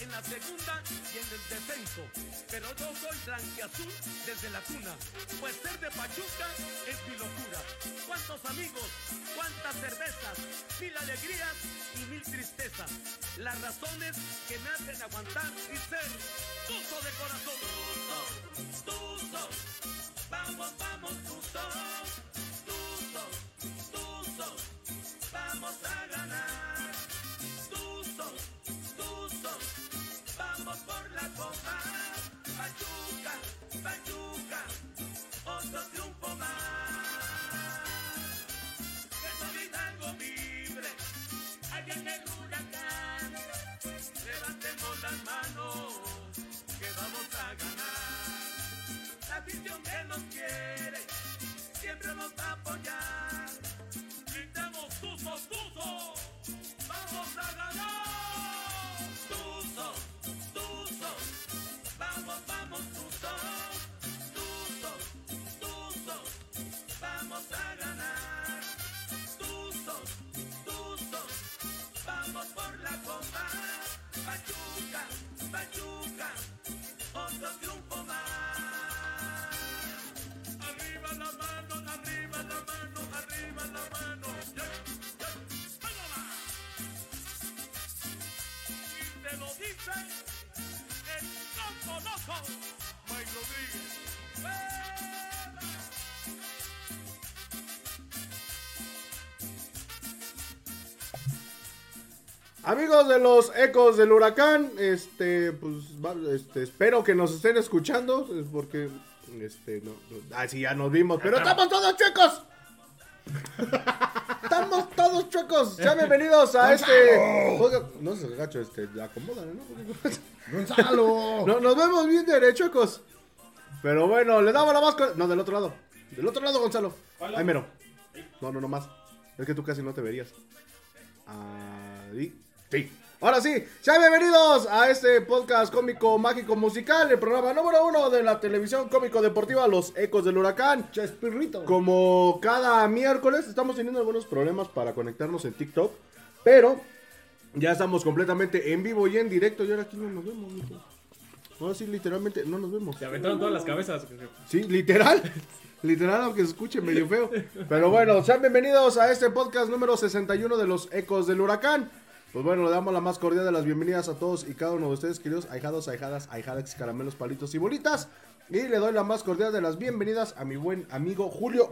en la segunda y en el descenso. Pero yo soy blanquiazul desde la cuna. Pues ser de Pachuca es mi locura. ¿Cuántos amigos? ¿Cuántas cervezas? Mil alegrías y mil tristezas. Las razones que me hacen aguantar y ser tuzo de corazón. Tuzo, tuzo. Vamos, vamos, tuzo. Tuzo, tuzo. Vamos a ganar. Tuzo, Vamos por la copa. Pachuca, Pachuca. Otro triunfo más. Que Hidalgo vibre. Allá en el huracán. Levantemos las manos. Que vamos a ganar. La afición que nos quiere. Siempre nos va a apoyar. Gritemos Tuzo, Tuzo. Vamos a ganar. Vamos, vamos, Tuzo. Tuzo, Tuzo. Vamos a ganar. Tuzo, Tuzo. Vamos por la copa. Pachuca, Pachuca. Otro triunfo más. Arriba la mano, arriba la mano, arriba la mano. Yeah. ¡Vámonos! Y te lo dice loco loco, Mike Rodríguez. ¡Fuera! Amigos de los ecos del huracán, este, pues, este, espero que nos estén escuchando, es porque, este, no, no- ah, sí, ya nos vimos, pero estamos todos chuecos. Estamos todos chuecos. Sean bienvenidos a este. No se gacho, este, acomodan, ¿no? ¡Gonzalo! No, nos vemos bien derechocos. Pero bueno, le damos la más. No, del otro lado. Del otro lado, Gonzalo. Ahí mero. No, no, no más. Es que tú casi no te verías. Ahí. Sí. Ahora sí, sean bienvenidos a este podcast cómico, mágico, musical, el programa número uno de la televisión cómico deportiva, Los Ecos del Huracán. Chespirrito. Como cada miércoles estamos teniendo algunos problemas para conectarnos en TikTok, pero ya estamos completamente en vivo y en directo y ahora aquí no nos vemos. mijo. No, sí, literalmente no nos vemos. Se aventaron todas las cabezas. Sí, literal. Literal, aunque se escuche medio feo. Pero bueno, sean bienvenidos a este podcast número 61 de los Ecos del Huracán. Pues bueno, le damos la más cordial de las bienvenidas a todos y cada uno de ustedes, queridos ahijados, ahijadas, ahijadas, caramelos, palitos y bolitas. Y le doy la más cordial de las bienvenidas a mi buen amigo Julio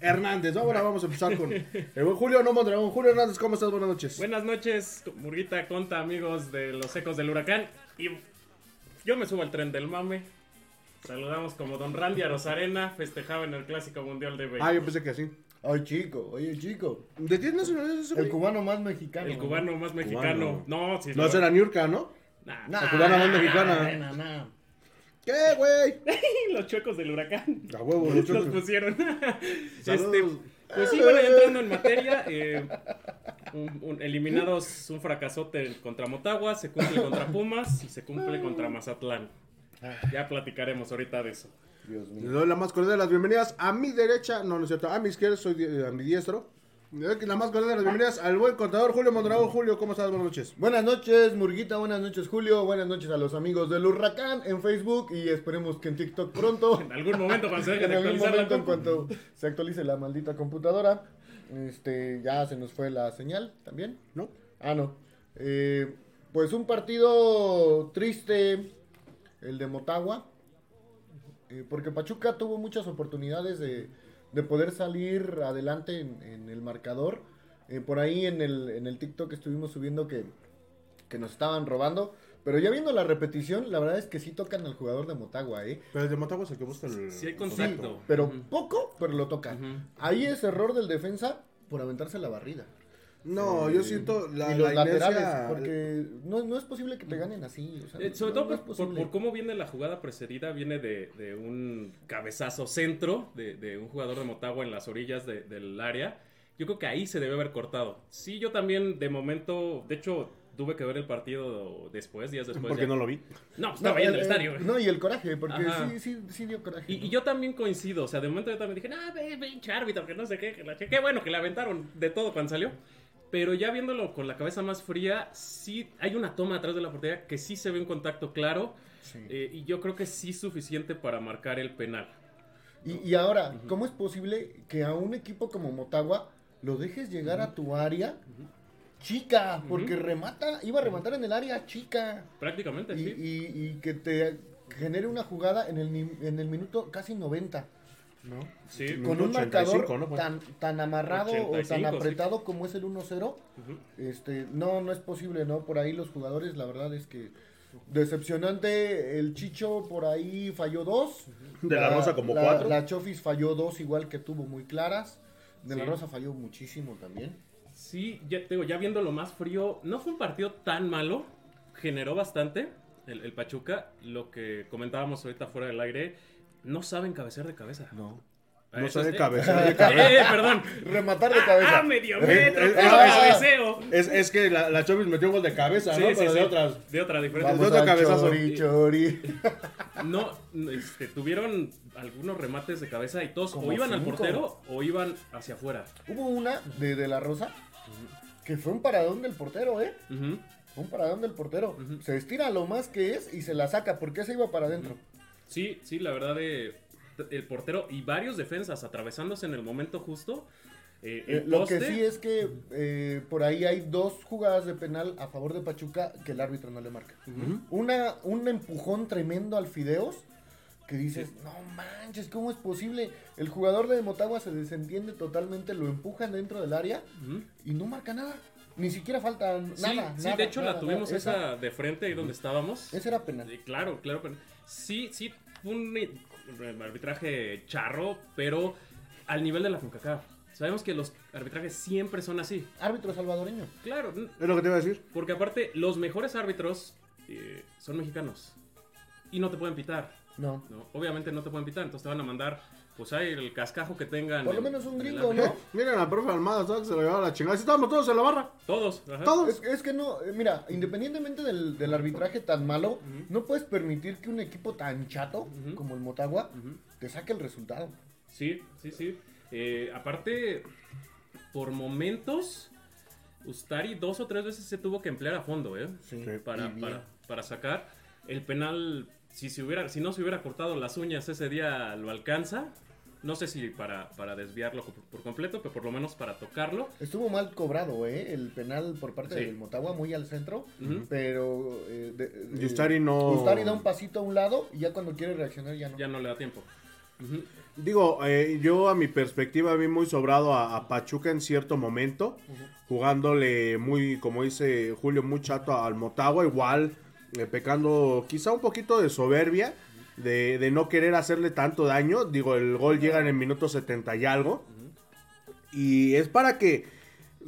Hernández. Ahora vamos a empezar con el buen Julio No Mondragón. Julio Hernández, ¿cómo estás? Buenas noches. Buenas noches, Murguita, Conta, amigos de los ecos del huracán. Y yo me subo al tren del mame. Saludamos como Don Randy a Rosarena, festejaba en el Clásico Mundial de Ah, Béisbol. yo pensé que así. Ay, chico, oye, chico. ¿De qué nacionalidad es ese El güey? cubano más mexicano. el cubano más mexicano. No, si No, esa era Niurka, ¿no? Nah, Nah, La cubana más mexicana. nah, nah, nah. ¿Qué, güey? los chuecos del huracán. A huevo, los Los chuecos. pusieron. Saludos. este, pues sí, bueno, ya entrando en materia, eh, un- un- eliminados un fracasote contra Motagua, se cumple contra Pumas y se cumple contra Mazatlán. Ya platicaremos ahorita de eso. Dios Le mío. doy la más cordial de las bienvenidas a mi derecha, no, no es cierto, a mi izquierda, soy di- a mi diestro. Le doy la más cordial de las bienvenidas al buen contador Julio Mondragón. Julio, ¿cómo estás? Buenas noches. Buenas noches, Murguita. Buenas noches, Julio. Buenas noches a los amigos del Huracán en Facebook y esperemos que en TikTok pronto. En algún momento cuando se deje en de algún actualizar la momento, en compu. cuanto se actualice la maldita computadora. Este, ya se nos fue la señal también. ¿No? Ah, no. Eh, pues un partido triste, el de Motagua. Eh, porque Pachuca tuvo muchas oportunidades de, de poder salir adelante en, en el marcador. Eh, por ahí en el, en el TikTok estuvimos subiendo que, que nos estaban robando. Pero ya viendo la repetición, la verdad es que sí tocan al jugador de Motagua, ¿eh? Pero el de Motagua es el que busca el. Sí hay Sí, contacto. pero poco, pero lo tocan. Ahí es error del defensa por aventarse la barrida. No, Eh, yo siento la, y los la laterales, porque no, no es posible que te ganen así. o sea, Eh, sobre no- todo no es por, por- posible. por cómo viene la jugada precedida, viene de, de un cabezazo centro de, de un jugador de Motagua en las orillas de- del área. Yo creo que ahí se debe haber cortado. Sí, yo también de momento, de hecho, tuve que ver el partido después, días después. Porque ya. no lo vi. No, No, estaba ahí en el eh, estadio. no, y el coraje, porque Ajá. sí, sí, sí dio coraje. Y, ¿no? y yo también coincido, o sea, de momento yo también dije, ah, ve, pinche árbitro, que no sé qué, que la che- qué bueno que le aventaron de todo cuando salió. Pero ya viéndolo con la cabeza más fría, sí hay una toma atrás de la portería que sí se ve un contacto claro. eh, y yo creo que sí es suficiente para marcar el penal. Y, y ahora, ¿cómo es posible que a un equipo como Motagua lo dejes llegar a tu área chica? Porque remata, iba a rematar en el área chica. Prácticamente, Y, sí. y- y que te genere una jugada en el, en el minuto casi 90. ¿No? Sí. Con un 85, marcador ¿no? Tan, tan amarrado o 85, tan sí. apretado como es el 1-0, Ujú. este, no, no es posible, ¿no? Por ahí los jugadores, la verdad es que decepcionante. El Chicho por ahí falló dos. De la Rosa como la- cuatro. La Chofis falló dos, igual que tuvo muy claras. De la. Rosa falló muchísimo también. Sí, ya te digo, ya viéndolo más frío, no fue un partido tan malo, generó bastante el, el Pachuca, lo que comentábamos ahorita fuera del aire, no saben cabecear de cabeza. No. No Eso sabe es- cabecear de cabeza. eh, perdón. Rematar de cabeza. Ah, medio metro, ah. Es, es que la, la Chovis metió un gol de cabeza, Sí, ¿no? sí, Pero de otras. De otra, diferente. Vamos otro al cabezazo. chori, chori. No, este, tuvieron algunos remates de cabeza y todos Como o iban al portero o iban hacia afuera. Hubo una de, de la Rosa que fue un paradón del portero, ¿eh? Fue un paradón del portero. Se estira lo más que es y se la saca porque se iba para adentro. Sí, sí, la verdad de el portero y varios defensas atravesándose en el momento justo. eh, Eh, lo que sí es que eh, por ahí hay dos jugadas de penal a favor de Pachuca que el árbitro no le marca. Una, un empujón tremendo al Fideos que dices, no manches, ¿cómo es posible? El jugador de Motagua se desentiende totalmente, lo empujan dentro del área y no marca nada. Ni siquiera falta Sí, nada. sí, nada, de hecho nada, la tuvimos nada. esa de frente ahí donde estábamos. Ese era penal. Eh, claro, claro. pero sí, sí, fue un arbitraje charro, pero al nivel de la CONCACAF. Sabemos que los arbitrajes siempre son así. Árbitro salvadoreño. Claro, Es lo que te iba a decir. porque aparte los mejores árbitros eh, son mexicanos y no te pueden pitar. No. ¿no? Obviamente no te pueden pitar, entonces te van a mandar, pues ahí el cascajo que tengan. Por lo en- menos un en gringo. ¿no? Miren al profe Almada, ¿sabes? que se lo llevaba la chingada. Si estábamos todos en la barra. Todos, ajá. Todos. Es, es que no, eh, mira, independientemente del, del arbitraje tan malo, no puedes permitir que un equipo tan chato Ujú. como el Motagua Ujú. te saque el resultado. Sí, sí, sí. Eh, aparte, por momentos, Ustari dos o tres veces se tuvo que emplear a fondo, ¿eh? Sí, Para, y bien. para, para sacar el penal. Si, se hubiera, si no se hubiera cortado las uñas ese día, lo alcanza. No sé si para, para desviarlo por, por completo, pero por lo menos para tocarlo. Estuvo mal cobrado, ¿eh? El penal por parte Sí. del Motagua, muy al centro. Pero. Eh, de- eh, Y Ustari no- Ustari da un pasito a un lado y ya cuando quiere reaccionar ya no. Ya no le da tiempo. Digo, eh, yo a mi perspectiva vi muy sobrado a, a Pachuca en cierto momento, jugándole muy, como dice Julio, muy chato al Motagua, igual pecando quizá un poquito de soberbia, de, de no querer hacerle tanto daño. Digo, el gol llega en el minuto 70 y algo, y es para que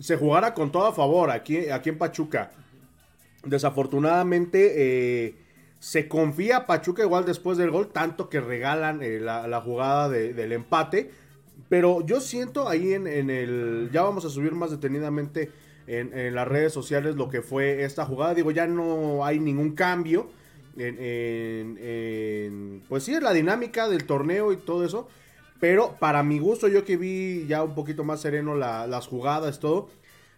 se jugara con todo a favor aquí, aquí en Pachuca. Desafortunadamente eh, se confía Pachuca igual después del gol, tanto que regalan eh, la, jugada de- del empate. Pero yo siento ahí en, en el... Ya vamos a subir más detenidamente en, en las redes sociales lo que fue esta jugada. Digo, ya no hay ningún cambio en, en- en, pues sí, en la dinámica del torneo y todo eso. Pero para mi gusto, yo que vi ya un poquito más sereno la- las jugadas, todo.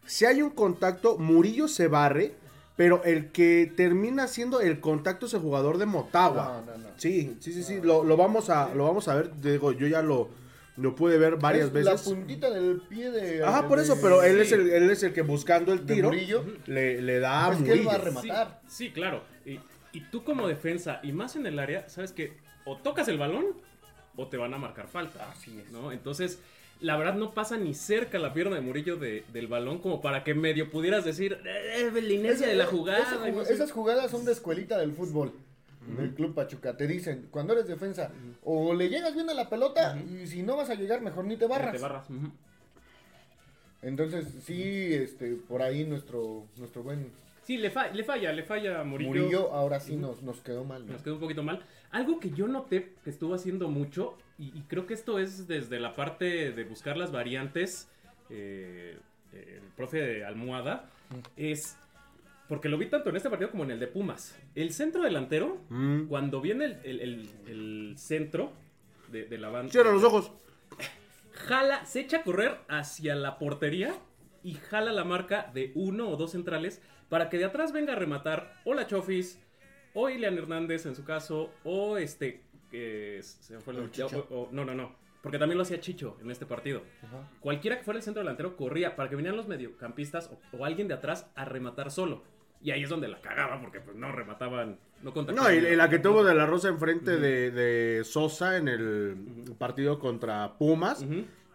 Si hay un contacto, Murillo se barre, pero el que termina siendo el contacto es el jugador de Motagua. No, no, no. Sí, sí, sí, sí, lo, lo vamos a, lo vamos a ver, digo, yo ya lo, lo pude ver varias Es veces. La puntita del pie de. Ajá, por de- eso, pero él sí, es el, él es el que buscando el tiro Murillo. le, le da a Es que él Murillo. va a rematar. Sí, sí, claro. Y, y tú como defensa, y más en el área, sabes que o tocas el balón o te van a marcar falta. Así es. ¿no? Entonces, la verdad no pasa ni cerca la pierna de Murillo de- del balón como para que medio pudieras decir, eh, la inercia de la jugada. esa y no jug- sé". esas jugadas son de escuelita del fútbol. Del Club Pachuca. Te dicen, cuando eres defensa, o le llegas bien a la pelota, y si no vas a llegar, mejor ni te barras. Te barras. Entonces, sí, este, por ahí nuestro, nuestro buen Sí, le, fa- le falla, le falla a Murillo. Murillo, ahora sí nos, nos quedó mal. ¿no? Nos quedó un poquito mal. Algo que yo noté que estuvo haciendo mucho, y, y creo que esto es desde la parte de buscar las variantes, eh, el profe de Almohada, es, porque lo vi tanto en este partido como en el de Pumas, el centro delantero, Mm. cuando viene el, el- el- el centro de, de la banda, Cierra los ojos. jala, se echa a correr hacia la portería y jala la marca de uno o dos centrales para que de atrás venga a rematar o la Chofis, o Ilian Hernández en su caso, o este, que se fue el O no, no, no, porque también lo hacía Chicho en este partido. Ajá. Cualquiera que fuera el centro delantero corría para que vinieran los mediocampistas o, o alguien de atrás a rematar solo. Y ahí es donde la cagaba porque pues no remataban, no No, contactaban. y, y la que tuvo de la Rosa enfrente de, de Sosa en el partido contra Pumas.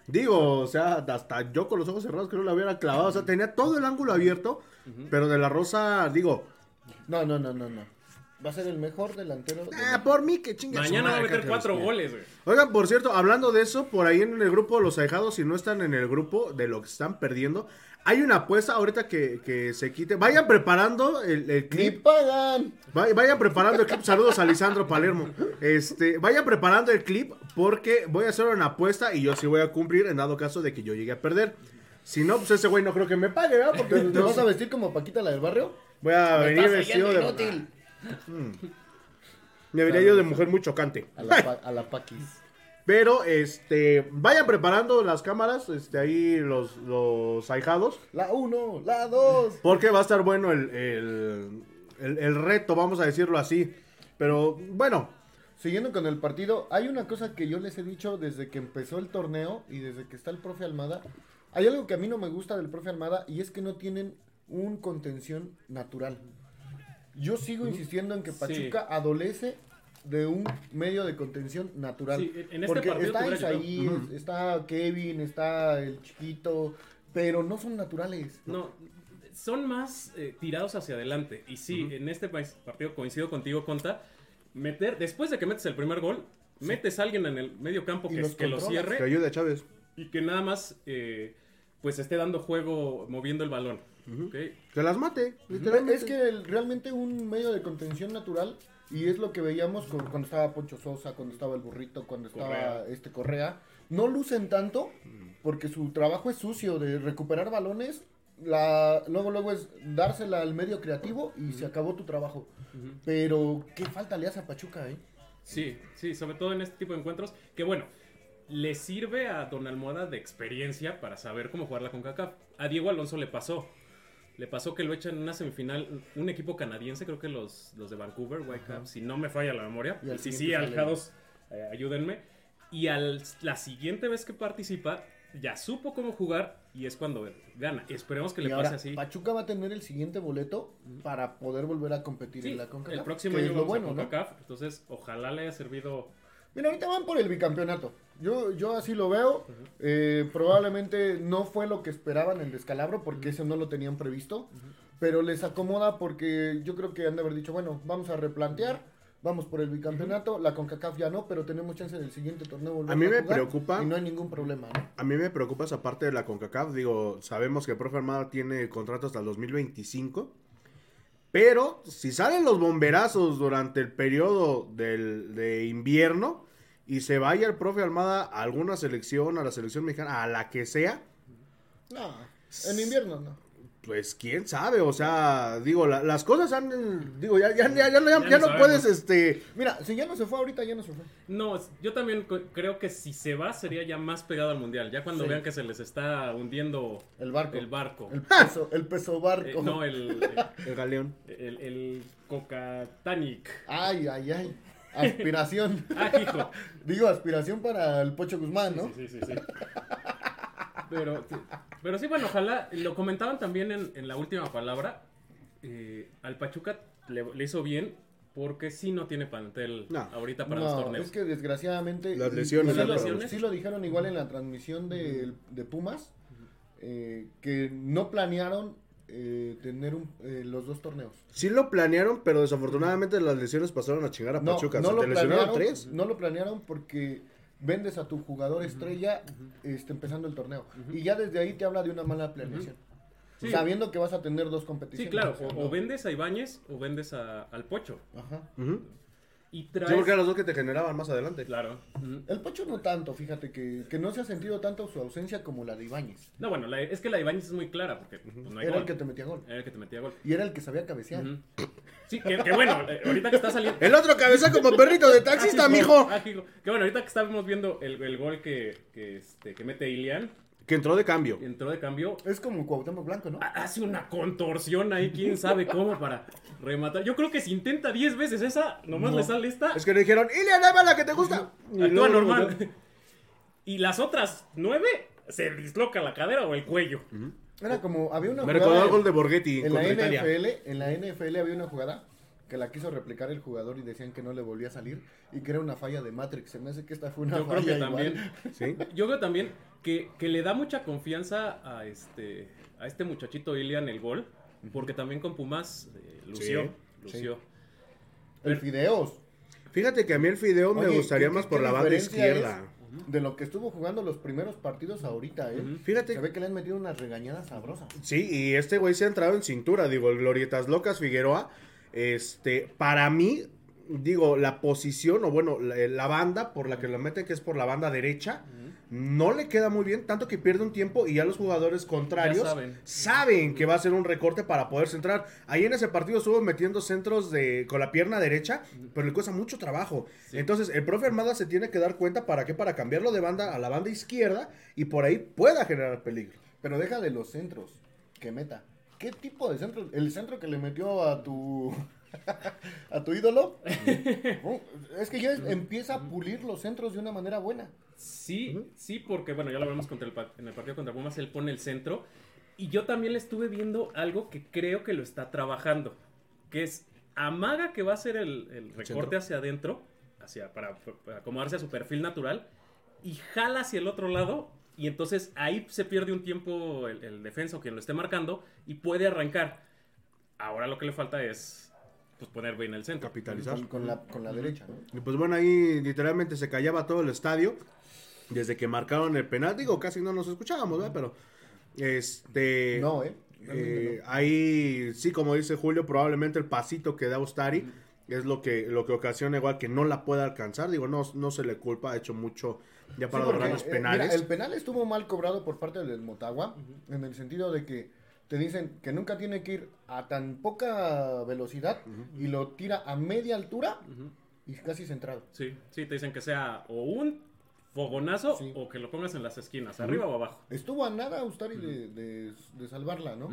Digo, o sea, hasta yo con los ojos cerrados creo que lo hubiera clavado. O sea, tenía todo el ángulo abierto. Pero de la Rosa, digo, No, no, no, no, no. Va a ser el mejor delantero. de ah, por mí que chinga. su Mañana va a meter cuatro goles, güey. Oigan, por cierto, hablando de eso, por ahí en el grupo de los ahijados, si no están en el grupo de lo que están perdiendo, hay una apuesta ahorita que, que se quite. Vayan preparando el, el ¡Ni clip. pagan! Vay- Vayan preparando el clip. Saludos a Lisandro Palermo. Este, vayan preparando el clip porque voy a hacer una apuesta y yo sí voy a cumplir en dado caso de que yo llegue a perder. Si no, pues ese güey no creo que me pague, ¿verdad? Porque ¿Te, vas a vestir como Paquita la del barrio? voy a venir Estás vestido de. inútil. Me vería yo de mujer muy chocante. A la, pa- a la Paquis. Pero, este, vayan preparando las cámaras, este, ahí los, los ahijados. La 1, la 2. Porque va a estar bueno el, el, el- el reto, vamos a decirlo así. Pero, bueno, Siguiendo con el partido, hay una cosa que yo les he dicho desde que empezó el torneo y desde que está el profe Almada. Hay algo que a mí no me gusta del profe Almada y es que no tienen un contención natural. Yo sigo insistiendo en que Sí. Pachuca adolece de un medio de contención natural. Sí, en este Porque partido está Isaí, es- está Kevin, está el chiquito, pero no son naturales. No, son más eh, tirados hacia adelante. Y sí, en este país- partido coincido contigo, Conta. Meter, después de que metes el primer gol, metes a alguien en el medio campo que, los que lo que cierre ayude a Chávez. y que nada más eh, pues esté dando juego moviendo el balón. Que las mate, Es literalmente. que el- realmente un medio de contención natural, y es lo que veíamos con- cuando estaba Poncho Sosa, cuando estaba el burrito, cuando estaba Correa. este Correa, no lucen tanto porque su trabajo es sucio de recuperar balones. La, luego, luego es dársela al medio creativo y se acabó tu trabajo. Pero, ¿qué falta le hace a Pachuca, eh? Sí, sí, sobre todo en este tipo de encuentros. Que bueno, le sirve a Don Almohada de experiencia para saber cómo jugar la CONCACAF. A Diego Alonso le pasó. Le pasó que lo echan en una semifinal un equipo canadiense, creo que los, los de Vancouver, Whitecaps, si no me falla la memoria. Y Y sí, aljados, eh, ayúdenme. Y al, la siguiente vez que participa, ya supo cómo jugar y es cuando gana. Esperemos que Y le ahora, pase así. Pachuca va a tener el siguiente boleto para poder volver a competir Sí, en la CONCACAF. el próximo año vamos bueno, a ¿no? CONCACAF, entonces ojalá le haya servido Mira, ahorita van por el bicampeonato. Yo, yo así lo veo. Eh, probablemente no fue lo que esperaban el descalabro porque eso no lo tenían previsto. Pero les acomoda porque yo creo que han de haber dicho, bueno, vamos a replantear. Vamos por el bicampeonato. La CONCACAF ya no, pero tenemos chance del siguiente torneo. volver A mí me jugar preocupa- Y no hay ningún problema, ¿no? A mí me preocupa esa parte de la CONCACAF. Digo, sabemos que el profe Armada tiene contrato hasta el 2025. Pero si salen los bomberazos durante el periodo del, de invierno y se vaya el profe Almada a alguna selección, a la selección mexicana, a la que sea, No, en invierno no. pues quién sabe, o sea, digo, la- las cosas han, digo, ya, ya, ya, ya no- ya- Ya ya no no puedes, este, Mira, si ya no se fue ahorita, ya no se fue. No, yo también creo que si se va sería ya más pegado al mundial. Ya cuando Sí. vean que se les está hundiendo El barco. el barco. El peso, el peso barco. Eh, no, el, el galeón. el, el Coca-Tanic. Ay, ay, ay. Aspiración. Ah, hijo. Digo, aspiración para el Pocho Guzmán, ¿no? Sí, sí, sí. sí. Pero, pero sí, bueno, ojalá. Lo comentaban también en, en la última palabra. eh, al Pachuca le, le hizo bien porque sí no tiene plantel No. ahorita para los No, torneos. es que desgraciadamente. Las lesiones, lo- lesiones. Sí lo dijeron igual en la transmisión de, de Pumas. eh, que no planearon eh, tener un- eh, los dos torneos. Sí lo planearon, pero desafortunadamente las lesiones pasaron a chingar a No, Pachuca. no lo te lesionaron planearon, tres. no lo planearon porque vendes a tu jugador estrella este, empezando el torneo. Y ya desde ahí te habla de una mala planeación. Sí. Sabiendo que vas a tener dos Sí, competiciones. claro. O vendes a Ibáñez o vendes a- al Pocho. Ajá. Ujú. Y Sí, traes... porque eran los dos que te generaban más adelante. Claro. El Pocho no tanto, fíjate que, que no se ha sentido tanto su ausencia como la de Ibáñez. No, bueno, la- es que la de Ibáñez es muy clara porque pues, no hay Era gol. el que te metía gol. Era el que te metía gol. Y era el que sabía cabecear. Sí, que, que bueno, eh, ahorita que está saliendo... El otro cabeza como perrito de taxista, Ah, sí, mijo. ah. Que bueno, ahorita que estamos viendo el, el gol que, que, este, que mete Ilian, Que entró de cambio. entró de cambio, Es como Cuauhtémoc Blanco, ¿no? ha- hace una contorsión ahí, quién sabe cómo para rematar. Yo creo que si intenta 10 veces esa, nomás No. le sale esta, Es que le dijeron, Ilian, dame la que te gusta. Y actúa luego- normal. Y las otras 9 se disloca la cadera o el cuello. Era como, había una Me jugada recordó el gol de Borghetti en la contra Italia. NFL, en la NFL había una jugada que la quiso replicar el jugador y decían que no le volvía a salir y que era una falla de Matrix. Se me hace que esta fue una Yo creo falla que igual. también. Sí. Yo creo también que, que le da mucha confianza a este a este muchachito Ilian el gol, porque también con Pumas eh, lució, Sí, lució. El Fideos. Fíjate que a mí el fideo me gustaría ¿qué- más qué- por qué la banda izquierda. es De lo que estuvo jugando los primeros partidos ahorita, ¿eh? Fíjate. Se ve que le han metido unas regañadas sabrosas. Sí, y este güey se ha entrado en cintura, digo, el Glorietas Locas Figueroa, este, para mí, digo, la posición, o bueno, la, la banda por la que lo meten, que es por la banda derecha, no le queda muy bien, tanto que pierde un tiempo y ya los jugadores contrarios saben que va a ser un recorte para poder centrar. Ahí en ese partido estuvo metiendo centros de con la pierna derecha, pero le cuesta mucho trabajo. Entonces, el profe Armada se tiene que dar cuenta para qué, para cambiarlo de banda a la banda izquierda y por ahí pueda generar peligro. Pero deja de los centros que meta. ¿Qué tipo de centro? El centro que le metió a tu a tu ídolo. Oh, es que ya es- empieza a pulir los centros de una manera buena. Sí, sí, porque bueno, ya lo vemos contra el, en el partido contra Pumas, él pone el centro. Y yo también le estuve viendo algo que creo que lo está trabajando, que es amaga que va a ser el, el recorte hacia adentro, hacia, para, para acomodarse a su perfil natural, y jala hacia el otro lado, y entonces ahí se pierde un tiempo el, el defensa o quien lo esté marcando, y puede arrancar. Ahora lo que le falta es pues, poner bien el centro. Capitalizar. Con, con la, con la derecha, ¿no? Y pues bueno, ahí literalmente se callaba todo el estadio. Desde que marcaron el penal. Digo, casi no nos escuchábamos, ¿verdad? Pero. Este. No, ¿eh? eh, ahí sí, como dice Julio, probablemente el pasito que da Ustari es lo que, lo que ocasiona igual que no la pueda alcanzar. Digo, no, no se le culpa, ha hecho mucho ya Sí, para porque, lograr los eh, penales. mira, el penal estuvo mal cobrado por parte del Motagua, en el sentido de que te dicen que nunca tiene que ir a tan poca velocidad y lo tira a media altura y casi centrado. Sí, sí, te dicen que sea o un fogonazo Sí. o que lo pongas en las esquinas, arriba o abajo. Estuvo a nada Ustari de, de- de salvarla, ¿no?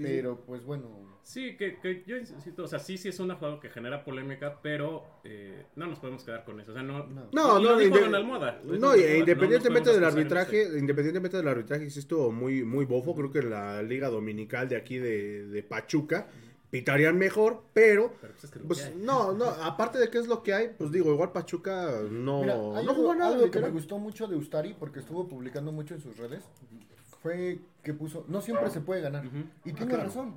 Sí, Pero pues bueno, Sí, que, que yo insisto, o sea, sí, sí es una jugada que genera polémica, pero eh, no nos podemos quedar con eso. O sea, no. No. No, no, inde- Almohada. No, y- Almohada, independientemente no del arbitraje, independientemente del arbitraje, sí estuvo muy, muy bofo. Creo que la liga dominical de aquí de, de Pachuca pitarían mejor, pero Pero pues es que pues no, no, aparte de qué es lo que hay, pues digo, igual Pachuca no, Mira, hay no algo, jugó nada. algo que me gustó mucho de Ustari, porque estuvo publicando mucho en sus redes, fue que puso, no siempre se puede ganar. Y tiene claro. razón.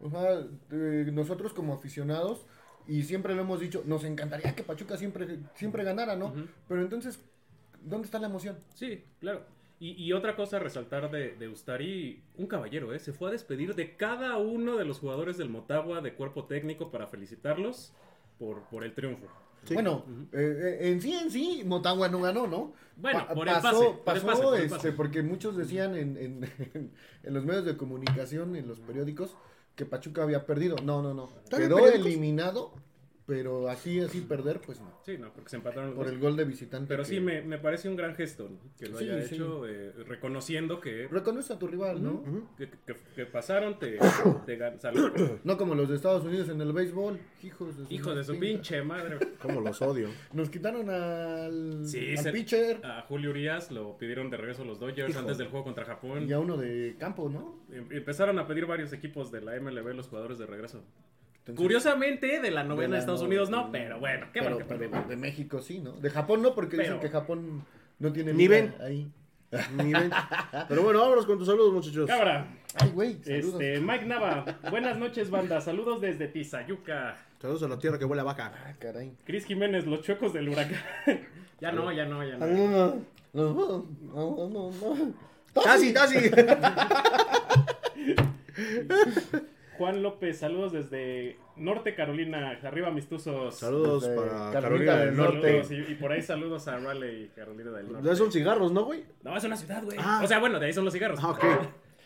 O sea, eh, nosotros como aficionados, y siempre lo hemos dicho, nos encantaría que Pachuca siempre, siempre ganara, ¿no? Pero entonces, ¿dónde está la emoción? Sí, claro. Y, y otra cosa a resaltar de, de Ustari, un caballero, ¿eh? Se fue a despedir de cada uno de los jugadores del Motagua de cuerpo técnico para felicitarlos por, por el triunfo. Sí. Bueno, eh, eh, en sí, en sí, Motagua no ganó, ¿no? Bueno, Pa- por el pasó, pase, por el pasó, pase, por el este, pase. porque muchos decían en, en, en los medios de comunicación, en los periódicos, que Pachuca había perdido. No, no, no. ¿Están en Quedó eliminado, pero así, así perder, pues no. Sí, no, porque se empataron los Por dos. el gol de visitante. Pero que- sí, me, me parece un gran gesto ¿no? que lo Sí, haya sí. hecho, eh, reconociendo que, Reconoce a tu rival, ¿no? Que, que- que pasaron, te, te gan- salud. No como los de Estados Unidos en el béisbol. Hijos de su, Hijo de su pinche- madre. Cómo los odio. Nos quitaron al, Sí, al se- pitcher A Julio Urias lo pidieron de regreso los Dodgers Hijo. antes del juego contra Japón. y a uno de campo, ¿no? Em- Empezaron a pedir varios equipos de la MLB los jugadores de regreso. Entonces, Curiosamente, de la novena de Estados no- Unidos no, pero bueno, qué pero, bueno que pero de México sí, ¿no? De Japón no, porque dicen que Japón no tiene Ni liga ven. ahí. Ni ven. Pero bueno, vámonos con tus saludos, muchachos. Cabra, Ay, güey, este, Mike Nava, buenas noches, banda. Saludos desde Tizayuca. Saludos a la tierra que huele a vaca. Ah, caray. Cris Jiménez, los chuecos del huracán. ya no, ya no, ya no. No, no, no, no, no, no. ¡Casi, casi! Juan López, saludos desde Norte Carolina. Arriba, mis tuzos. Saludos Desde para Carolina Carolina del del Norte. Saludos, y, y por ahí saludos a Raleigh y Carolina del Norte. Son cigarros, ¿no, güey? No, es una ciudad, güey. Ah. O sea, bueno, de ahí son los cigarros. Ah, ok.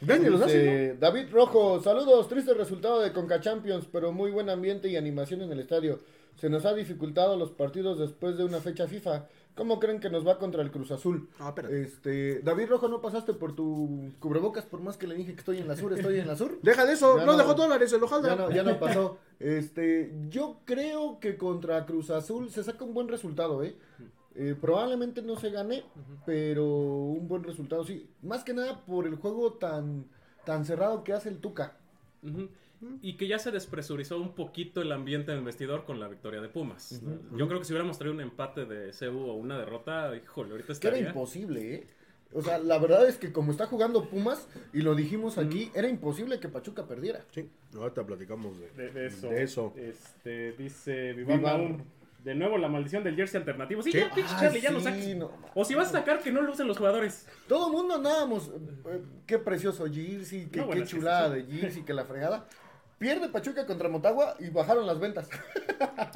Ven y los. Dice, David Rojo, saludos, triste resultado de Conca Champions, pero muy buen ambiente y animación en el estadio. Se nos ha dificultado los partidos después de una fecha FIFA. ¿Cómo creen que nos va contra el Cruz Azul? Ah, espérate. Este, David Rojo, ¿no pasaste por tu cubrebocas por más que le dije que estoy en la sur, estoy en la sur? Deja de eso, Ya no, no- dejó dólares el Ya hojaldra. no, ya no pasó. Este, yo creo que contra Cruz Azul se saca un buen resultado, ¿eh? Eh, probablemente no se gane, pero un buen resultado sí. Más que nada por el juego tan, tan cerrado que hace el Tuca. Ujú. Y que ya se despresurizó un poquito el ambiente en el vestidor con la victoria de Pumas. ¿no? Yo creo que si hubiéramos traído un empate de CU o una derrota, híjole, ahorita Que era estaría. imposible, ¿eh? O sea, la verdad es que como está jugando Pumas, y lo dijimos aquí, era imposible que Pachuca perdiera. Sí, ahorita platicamos de, De, de eso. de eso. Este, dice Vivar. Maur, De nuevo la maldición del jersey alternativo. Sí, Sí. ya, pinche Charlie, ya lo sí, saques. no, o si vas a sacar, que no lo usen los jugadores. Todo el mundo andábamos, eh, qué precioso Jersey, qué, No, bueno, qué sí, chulada sí, de Jersey, que la fregada. Pierde Pachuca contra Motagua y bajaron las ventas.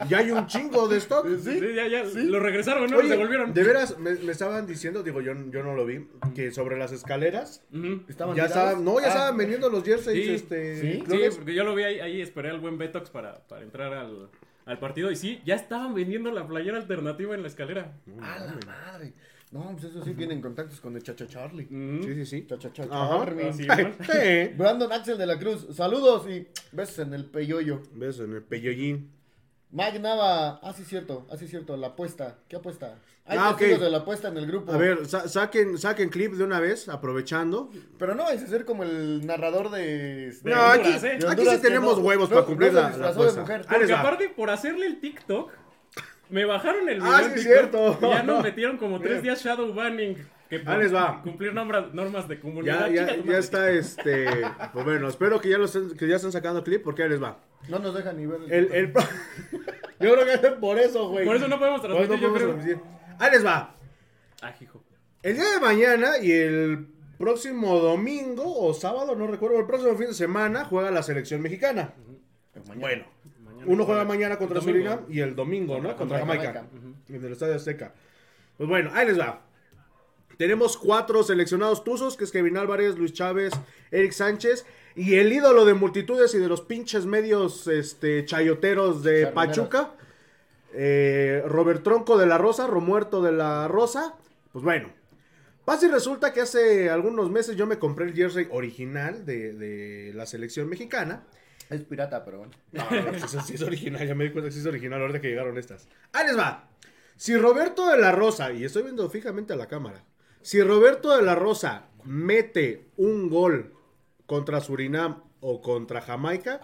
Ya hay un chingo de stock. Sí, ya, ya, lo regresaron, ¿no? Oye, lo devolvieron. de veras, me, me estaban diciendo, digo, yo, yo no lo vi, que sobre las escaleras. Estaban ya estaban, no, ya Ah, estaban vendiendo los jerseys, Sí, este, sí, porque yo lo vi ahí, ahí esperé al buen Betox para, para entrar al, al partido. Y sí, ya estaban vendiendo la playera alternativa en la escalera. A la madre. No, pues eso sí, tienen contactos con el Chacha Charlie. Sí, sí, sí. Chacha Ajá. Charlie. Así. Brandon Axel de la Cruz, saludos y besos en el peyoyo. Ves en el peyollín. Mike Nava, ah, sí, cierto, ah, sí, cierto, la apuesta. ¿Qué apuesta? Hay Ah, ok. testigos de la apuesta en el grupo. A ver, sa- saquen, saquen clip de una vez, aprovechando. Pero no vais a ser como el narrador de. De No, aquí, ¿eh? aquí sí tenemos no- huevos no- para cumplir no la, la de mujer. Porque aparte, por hacerle el TikTok, me bajaron el video Ah, sí, cierto. y ya nos metieron como tres días shadow banning. Que por Ahí les va. cumplir normas, normas de comunidad. Ya, ya, Chica ya está este. Pues bueno, espero que ya, lo estén, que ya estén sacando clip porque ahí les va. No nos dejan ni ver. El, el... Yo creo que es por eso, güey. Por eso no podemos transmitir, no yo podemos creo. transmitir. Ahí les va. Ah, hijo. El día de mañana y el próximo domingo o sábado, no recuerdo, el próximo fin de semana juega la selección mexicana. Bueno, uno juega mañana contra Domingo. Surinam y el domingo, ¿no? Contra, Jamaica. En el Estadio Azteca. Pues bueno, ahí les va. Tenemos cuatro seleccionados tuzos, que es Kevin Álvarez, Luis Chávez, Eric Sánchez y el ídolo de multitudes y de los pinches medios este, chayoteros de. Pachuca, eh, Robert Tronco de la Rosa, Romuerto de la Rosa. Pues bueno, pasa y resulta que hace algunos meses yo me compré el jersey original de, de la selección mexicana. Es pirata, pero bueno. No, no, pues eso sí es original, ya me di cuenta que sí es original ahorita que llegaron estas. Ahí les va. Si Roberto de la Rosa, y estoy viendo fijamente a la cámara, si Roberto de la Rosa mete un gol contra Surinam o contra Jamaica,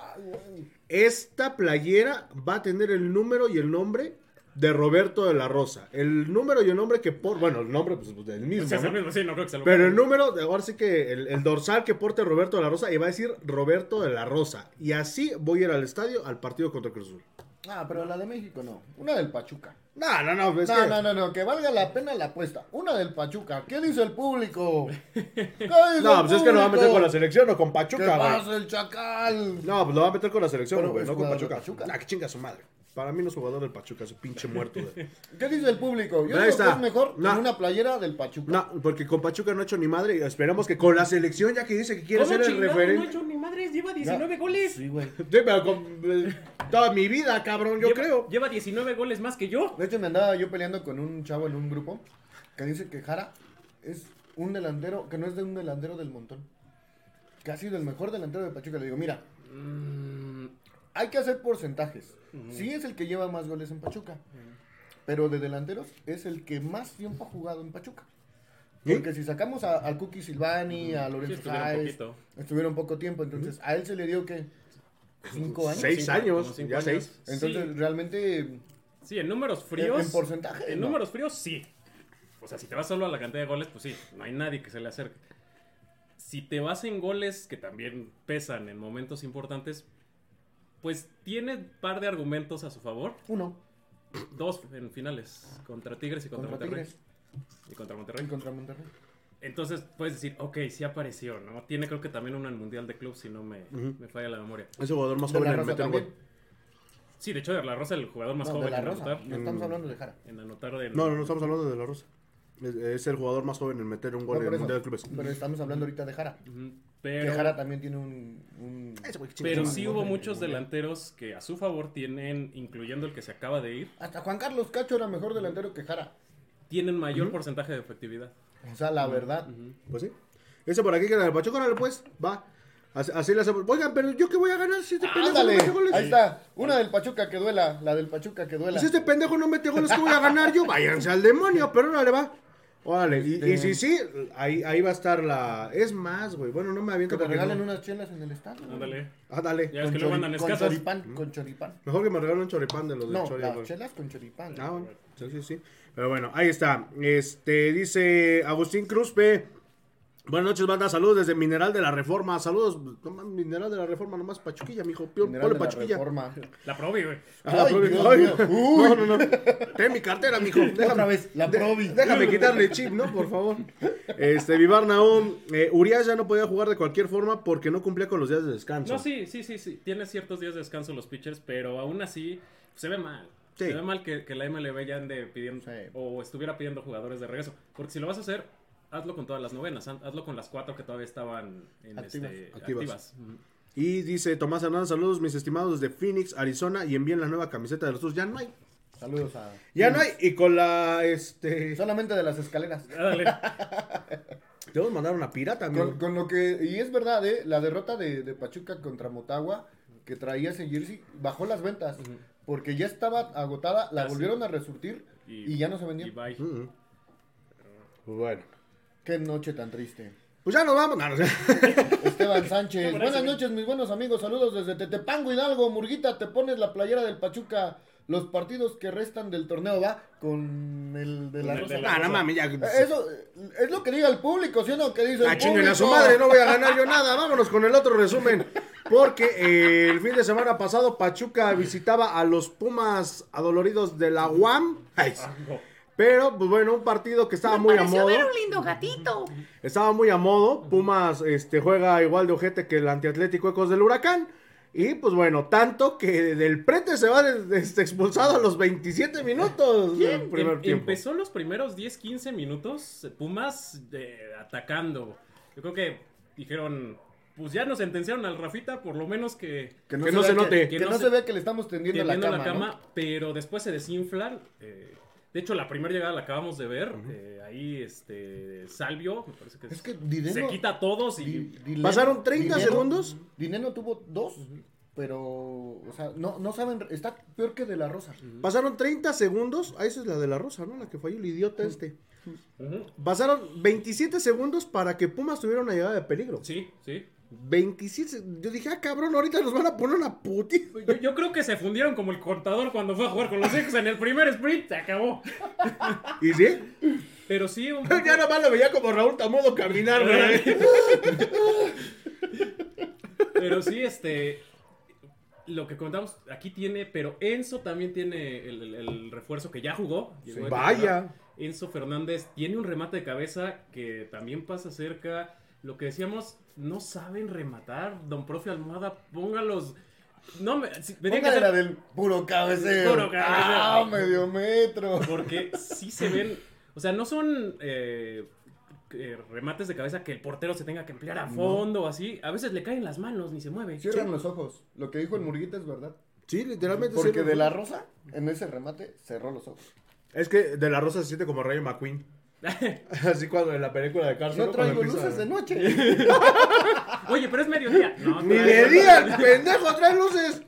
esta playera va a tener el número y el nombre de Roberto de la Rosa. El número y el nombre que por, bueno, el nombre pues del mismo, O sea, es el ¿no? mismo, sí, no creo que se lo Pero el número, ahora sí que el, el dorsal que porte Roberto de la Rosa y va a decir Roberto de la Rosa. Y así voy a ir al estadio al partido contra Cruz Azul. Ah, pero la de México no. Una del Pachuca. No, no, no, es No, que- no, no, no, que valga la pena la apuesta. Una del Pachuca. ¿Qué dice el público? ¿Qué dice No, el pues es que lo va a meter con la selección o con ¿Qué Pachuca, güey. pasa el chacal? No, pues lo va a meter con la selección, Pero güey, es no con Pachuca. Pachuca. Ah, que chinga su madre. Para mí no es jugador del Pachuca, es un pinche muerto. güey. ¿Qué dice el público? Yo Ahí creo está. que es mejor No. en una playera del Pachuca. No, porque con Pachuca no ha hecho ni madre. y Esperamos que con la selección, ya que dice que quiere ¿Cómo ser el chingado? referente. No ha hecho ni madres, lleva 19 goles. Sí, güey. Sí, pero con eh, toda mi vida, cabrón, yo lleva, creo. Lleva 19 goles más que yo. De hecho, me andaba yo peleando con un chavo en un grupo que dice que Jara es un delantero, que no es de un delantero del montón. Que ha sido el mejor delantero de Pachuca. Le digo, mira, Mm, hay que hacer porcentajes. Sí es el que lleva más goles en Pachuca. Pero de delanteros es el que más tiempo ha jugado en Pachuca. ¿Sí? Porque si sacamos a- al Cookie Silvani, a sí, Lorenzo estuvieron Sáez, estuvieron poco tiempo. Entonces, a él se le dio que cinco años. Seis Sí. años, cinco ya años. seis. Entonces, Sí. realmente, Sí, en números fríos. en porcentaje, En no. números fríos, sí. O sea, si te vas solo a la cantidad de goles, pues sí, no hay nadie que se le acerque. Si te vas en goles que también pesan en momentos importantes, pues tiene par de argumentos a su favor. uno Dos en finales, contra Tigres y contra, contra Monterrey. Tigres Y contra y Monterrey. contra Monterrey. Entonces puedes decir, ok, sí apareció, ¿no? Tiene creo que también uno en el Mundial de Club, si no me, me falla la memoria. Es el jugador más joven en meter gol. Sí, de hecho, de la Rosa, el jugador más No, joven de la en Rosa. anotar. No estamos hablando de Jara. En anotar de... No, no, no estamos hablando de la Rosa. Es, es el jugador más joven en meter un gol No, en el. Mundial de Clubes. Pero estamos hablando ahorita de Jara. Ujú, Que Pero... Jara también tiene un. Pero Sí, hubo muchos delanteros que a su favor tienen, incluyendo el que se acaba de ir. Hasta Juan Carlos Cacho era mejor delantero que Jara. tienen mayor porcentaje de efectividad. O sea, la verdad. Pues sí. Ese por aquí que era el Pachuca, órale pues, va. Así, así le hacemos. Oigan, pero yo que voy a ganar si este pendejo no mete goles. ahí está. Una del Pachuca que duela, la del Pachuca que duela. Si este pendejo no mete goles, que voy a ganar yo? Váyanse al demonio, pero órale, va. Órale, y, y si sí, ahí, ahí va a estar la. Es más, güey. Bueno, no me aviento Que te porque regalen no. unas chelas en el estadio. Ándale. Ah, dale. Ya ves que Con, chori- andan con escasas. choripán, con choripán. Mejor que me regalen un choripán de los de No, Chori, las chelas con choripán. Ah, bueno. Sí, sí, sí. Pero bueno, ahí está. Este, dice Agustín Cruzpe. Buenas noches, banda. Saludos desde Mineral de la Reforma. Saludos. Mineral de la Reforma, nomás Pachuquilla, mijo. Mineral Ponle de la Pachuquilla. Reforma. La probi, güey. Ah, la. Uy. No, no, no. Ten mi cartera, mijo. Déjame, Otra vez, la de- probi. Déjame quitarle chip, ¿no? Por favor. Este, Vivar Naum. Eh, Urias ya no podía jugar de cualquier forma porque no cumplía con los días de descanso. No, sí, sí, sí, sí. Tiene ciertos días de descanso los pitchers, pero aún así se ve mal. Sí. Se ve mal que, que la MLB ya ande pidiendo Sí. o estuviera pidiendo jugadores de regreso. Porque si lo vas a hacer, hazlo con todas las novenas. haz- Hazlo con las cuatro que todavía estaban en, Activas. este, Activas. activas. Ujú. Y dice Tomás Hernández, saludos mis estimados desde Phoenix, Arizona, y envíen la nueva camiseta de los Tours. Ya no hay. Saludos a. Ya no hay. Y con la, este... Solamente de las escaleras. Ándale. Debemos mandar una pirata, amigo. Con, con lo que. Y es verdad, ¿eh? La derrota de, de Pachuca contra Motagua, que traía ese jersey, bajó las ventas. Porque ya estaba agotada, la Ah, sí. volvieron a resurtir y, ya no se vendía. Y bye. Mm. Pues bueno. Qué noche tan triste. Pues ya nos vamos. No, no sé. Esteban Sánchez. Buenas noches, mis buenos amigos. Saludos desde Tetepango, Hidalgo. Murguita, te pones la playera del Pachuca. Los partidos que restan del torneo, ¿va? Con el de la Con el de la Ah, no mames, ya. Eh, Eso es lo que diga el público, ¿sí o no? Que dice el Ah, chinguen a su madre, no voy a ganar yo nada. Vámonos con el otro resumen. Porque eh, el fin de semana pasado Pachuca visitaba a los Pumas adoloridos de la UAM. Ay, sí. Pero, pues bueno, un partido que estaba muy a modo. lindo gatito. Estaba muy a modo. Pumas este, juega igual de ojete que el antiatlético Ecos del Huracán. Y pues bueno, tanto que del prete se va de- este, expulsado a los 27 minutos del primer Em- tiempo. Empezó los primeros 10-15 minutos Pumas eh, atacando. Yo creo que dijeron, pues ya nos sentenciaron al Rafita, por lo menos que Que Que no vea se note. Que, Que no, no se, se- vea que le estamos tendiendo, tendiendo la cama. ¿no? pero después se desinflan. eh, de hecho, la primera llegada la acabamos de ver. eh, ahí, este, Salvio, me parece que, Es que Dineno- se quita a todos y... Di- Dineno- ¿Pasaron 30 segundos? Dineno tuvo dos, pero, o sea, no, no saben, está peor que de la Rosa. Pasaron 30 segundos. Ah, esa es la de la rosa, ¿no? La que falló el idiota este. Pasaron 27 segundos para que Pumas tuviera una llegada de peligro. Sí, sí. 27. Yo dije, ah, cabrón, ahorita nos van a poner una puti. Yo, yo creo que se fundieron como el contador cuando fue a jugar con los Ex en el primer sprint, se acabó. ¿Y sí? Pero sí, un poco- ya nomás lo veía como Raúl Tamodo caminar, güey. Pero sí, este. Lo que contamos, aquí tiene, pero Enzo también tiene el, el- el refuerzo que ya jugó. Vaya. Enzo Fernández tiene un remate de cabeza que también pasa cerca. Lo que decíamos, no saben rematar. Don Profe Almohada, póngalos. No, me, si- tenía que Póngale la del puro cabeceo. Puro cabeceo. Ah, medio metro. Porque sí se ven. O sea, no son eh, eh, remates de cabeza que el portero se tenga que emplear a fondo o así. A veces le caen las manos, ni se mueve. Cierran los ojos. Lo que dijo el Murguita es verdad. Sí, literalmente. Porque sí, de la Rosa, en ese remate, cerró los ojos. Es que de la rosa se siente como Rayo McQueen. Así cuando en la película de Carson. No traigo luces de noche. Oye, pero es mediodía. No, Ni de día, el pendejo, trae luces.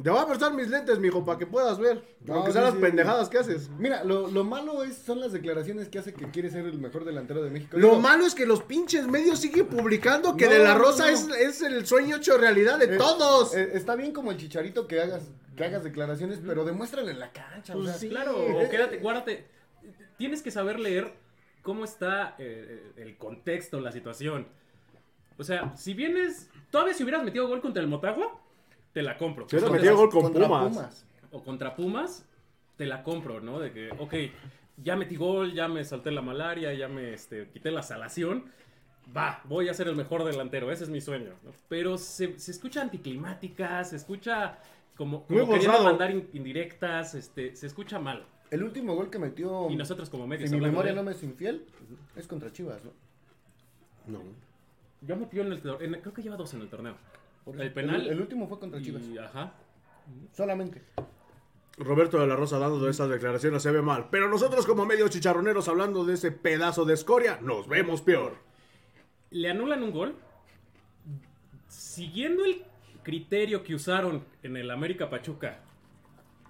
Te voy a prestar mis lentes, mijo, para que puedas ver. No, Aunque sí, sean las sí. pendejadas que haces. Mira, lo, lo malo es, son las declaraciones que hace que quiere ser el mejor delantero de México. Lo Digo, malo es que los pinches medios siguen publicando que No, De La Rosa no. Es, es el sueño hecho realidad de eh, todos. eh, está bien como el chicharito que hagas, que hagas declaraciones, pero demuéstrale en la cancha. o Pues sea, sí. Claro, o quédate, guárdate. Tienes que saber leer cómo está eh, el contexto, la situación. O sea, si vienes. Todavía si hubieras metido gol contra el Motagua, te la compro. Si hubieras metido gol con contra Pumas. O contra Pumas, te la compro, ¿no? De que, ok, ya metí gol, ya me salté la malaria, ya me este, quité la salación. Va, voy a ser el mejor delantero, ese es mi sueño. ¿no? Pero se, se escucha anticlimática, se escucha como, como Muy queriendo mandar in- indirectas, este, se escucha mal. El último gol que metió, Y nosotros como medios si mi memoria de- no me es infiel, es contra Chivas, ¿no? No. Yo metí en el, en- creo que lleva dos en el torneo. Por El penal. El, el último fue contra Chivas, Y, ajá. solamente. Roberto de la Rosa dando de esas declaraciones se ve mal. Pero nosotros como medios chicharroneros hablando de ese pedazo de escoria, nos vemos peor. Le anulan un gol. Siguiendo el criterio que usaron en el América Pachuca,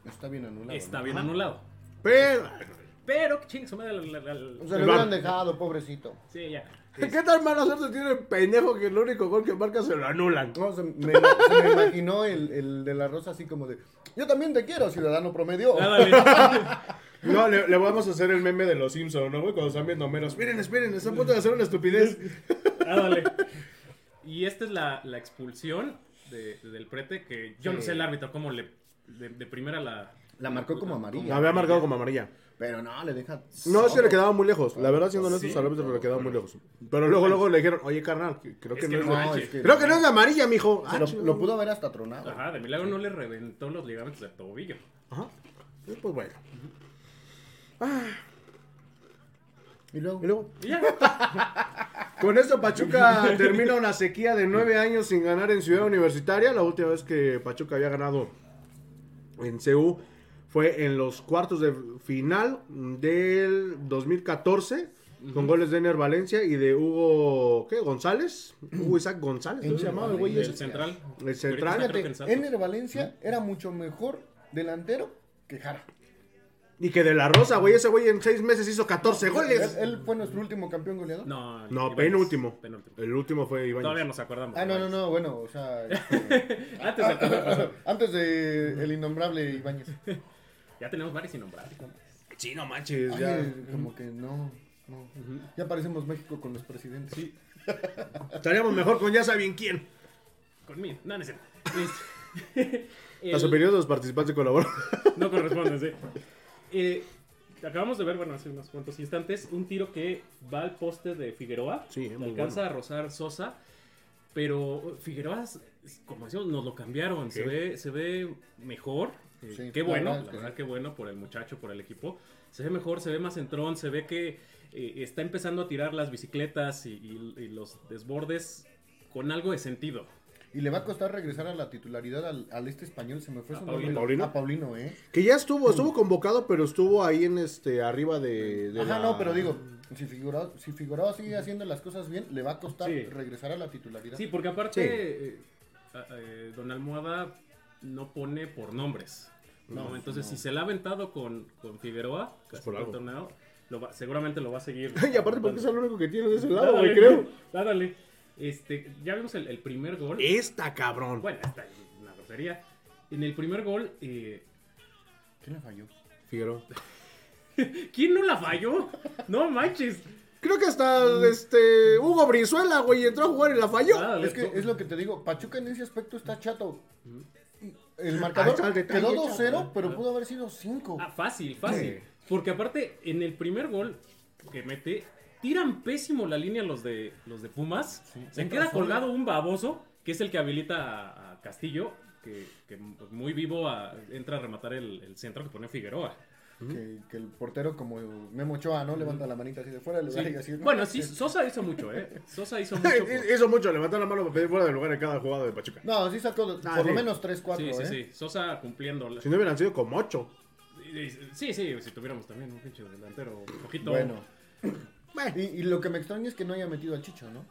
Está bien anulado. está ¿no? bien anulado. Pero... Pero, ching, su madre, la- la- la- O sea, VAR. hubieran dejado, pobrecito. Sí, ya. ¿Qué tal mala suerte tiene el pendejo que el único gol que marca se lo anulan? No, se me, se me imaginó el, el de la Rosa así como de, yo también te quiero, ciudadano promedio. Ah. No, le, le vamos a hacer el meme de los Simpsons, ¿no, güey? Cuando están viendo menos. Miren, esperen, están a punto de hacer una estupidez. Ah, dale. Y esta es la, la expulsión de- del prete que yo no Sí. sé el árbitro cómo le de, de primera la La marcó como amarilla. La había marcado como amarilla. Pero no, le deja... No, es que le quedaba muy lejos. La verdad, siendo honestos, al árbitro le quedaba muy lejos. Pero luego, luego le dijeron, oye, carnal, creo que, no es Creo que no es de amarilla, mijo. Se Ah, lo, pudo haber hasta tronado. Ajá, de milagro no le reventó los ligamentos del tobillo. Ajá. Sí, Pues bueno. Y luego, Y luego, Y ya. Con esto Pachuca termina una sequía de nueve años sin ganar en Ciudad Universitaria. La última vez que Pachuca había ganado en CU fue en los cuartos de final del 2014 con goles de Ener Valencia y de Hugo ¿qué? González. Hugo Isaac González, ¿cómo se llamaba el güey El central. El central. Ener Valencia era mucho mejor delantero que Jara. Y que de la Rosa, güey, ese güey en seis meses hizo 14 Él, goles. él fue nuestro último campeón goleador. No, penúltimo. Penúltimo. El último fue Iván. Todavía nos acordamos. Ah, no, no, no, bueno, o sea, este, Antes pasado. antes de el innombrable Ibáñez. Ya tenemos varios innombrables. ¿no? Sí, no manches, Ay, ya. como que no, no. Ya parecemos México con los presidentes. Sí. Estaríamos mejor con ya saben quién. Conmigo. No, no. Este, Las el- opiniones de los participantes colaboran. No corresponde, sí. Eh, acabamos de ver, bueno, hace unos cuantos instantes, un tiro que va al poste de Figueroa. Sí, muy alcanza bueno. a rozar Sosa. Pero Figueroa, como decimos, nos lo cambiaron. Se, ve, se ve mejor. Eh, Sí, qué la bueno, verdad es la que verdad sí. que bueno por el muchacho, por el equipo. Se ve mejor, se ve más entrón, se ve que eh, está empezando a tirar las bicicletas y, y- y los desbordes con algo de sentido. Y le va a costar regresar a la titularidad al, al este español. Se me fue A su Paulino. nombre. ¿Paulino? A Paulino, ¿eh? Que ya estuvo, estuvo convocado, pero estuvo ahí en este, arriba de. de Ajá, la- no, pero digo, si Figueroa, si sigue haciendo las cosas bien, le va a costar Sí. regresar a la titularidad. Sí, porque aparte, Sí. eh, eh, Don Almohada no pone por nombres. No, No, entonces no. si se la ha aventado con, con Figueroa, casi por todo el algo. torneo, lo va- seguramente lo va a seguir. Y aparte, porque es el único que tiene de ese lado, Dale, güey, creo. Dale. Este, ya vimos el, el primer gol. Esta cabrón. Bueno, esta es una grosería. En el primer gol, eh, ¿Quién le falló? Figueroa. ¿quién no la falló? No manches. Creo que hasta este Hugo Brizuela, güey, entró a jugar y la falló. Ah, Es que es lo que te digo, Pachuca en ese aspecto está chato. El marcador el detalle, quedó chato. 2-0, pero pudo haber sido 5. Ah, fácil, fácil. Sí. Porque aparte, en el primer gol que mete, tiran pésimo la línea los de los de Pumas. Se queda colgado un baboso, que es el que habilita a, a Castillo, que, que muy vivo a- entra a rematar el, el centro que pone Figueroa. Que, que el portero como Memo Ochoa, ¿no? Levanta la manita así de fuera, le Sí. y así. ¿no? Bueno, sí, Sosa hizo mucho, ¿eh? Sosa hizo mucho. por- Hizo mucho, levantó la mano para pedir fuera de lugar en cada jugada de Pachuca. No, sí sacó Ah, por sí. lo menos 3-4, Sí, sí, ¿eh? sí. Sosa cumpliendo. la- Si no hubieran sido como ocho. Sí, sí, si tuviéramos también un pinche delantero un poquito. Bueno. Y lo que me extraña es que no haya metido al Chicho, ¿no?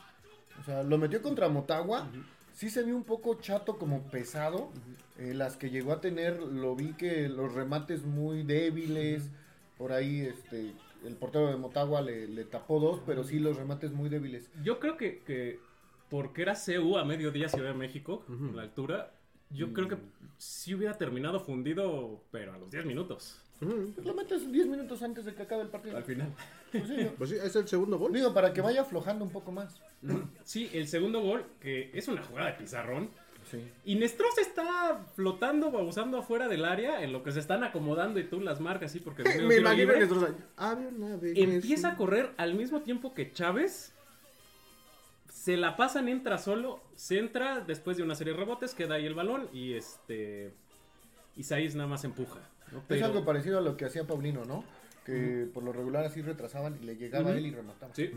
O sea, lo metió contra Motagua. Sí se vio un poco chato, como pesado. Eh, las que llegó a tener, lo vi que los remates muy débiles. Por ahí, este, el portero de Motagua le, le tapó dos, pero sí los remates muy débiles. Yo creo que, que porque era CU a mediodía Ciudad de México, la altura, yo creo que sí hubiera terminado fundido, pero a los 10 minutos. Pues lo metes 10 minutos antes de que acabe el partido. Al final. Pues sí, ¿no? Pues sí, es el segundo gol. Digo, para que vaya aflojando un poco más. Sí, el segundo gol, que es una jugada de pizarrón. Sí. Y Nestros está flotando, abusando afuera del área, en lo que se están acomodando y tú las marcas así porque Me imagino que Empieza a correr al mismo tiempo que Chávez. Se la pasan, entra solo, se entra después de una serie de rebotes, queda ahí el balón y este. Isaías nada más empuja. Es algo parecido a lo que hacía Paulino, ¿no? Que por lo regular así retrasaban y le llegaba Ujú. él y remataba. Sí.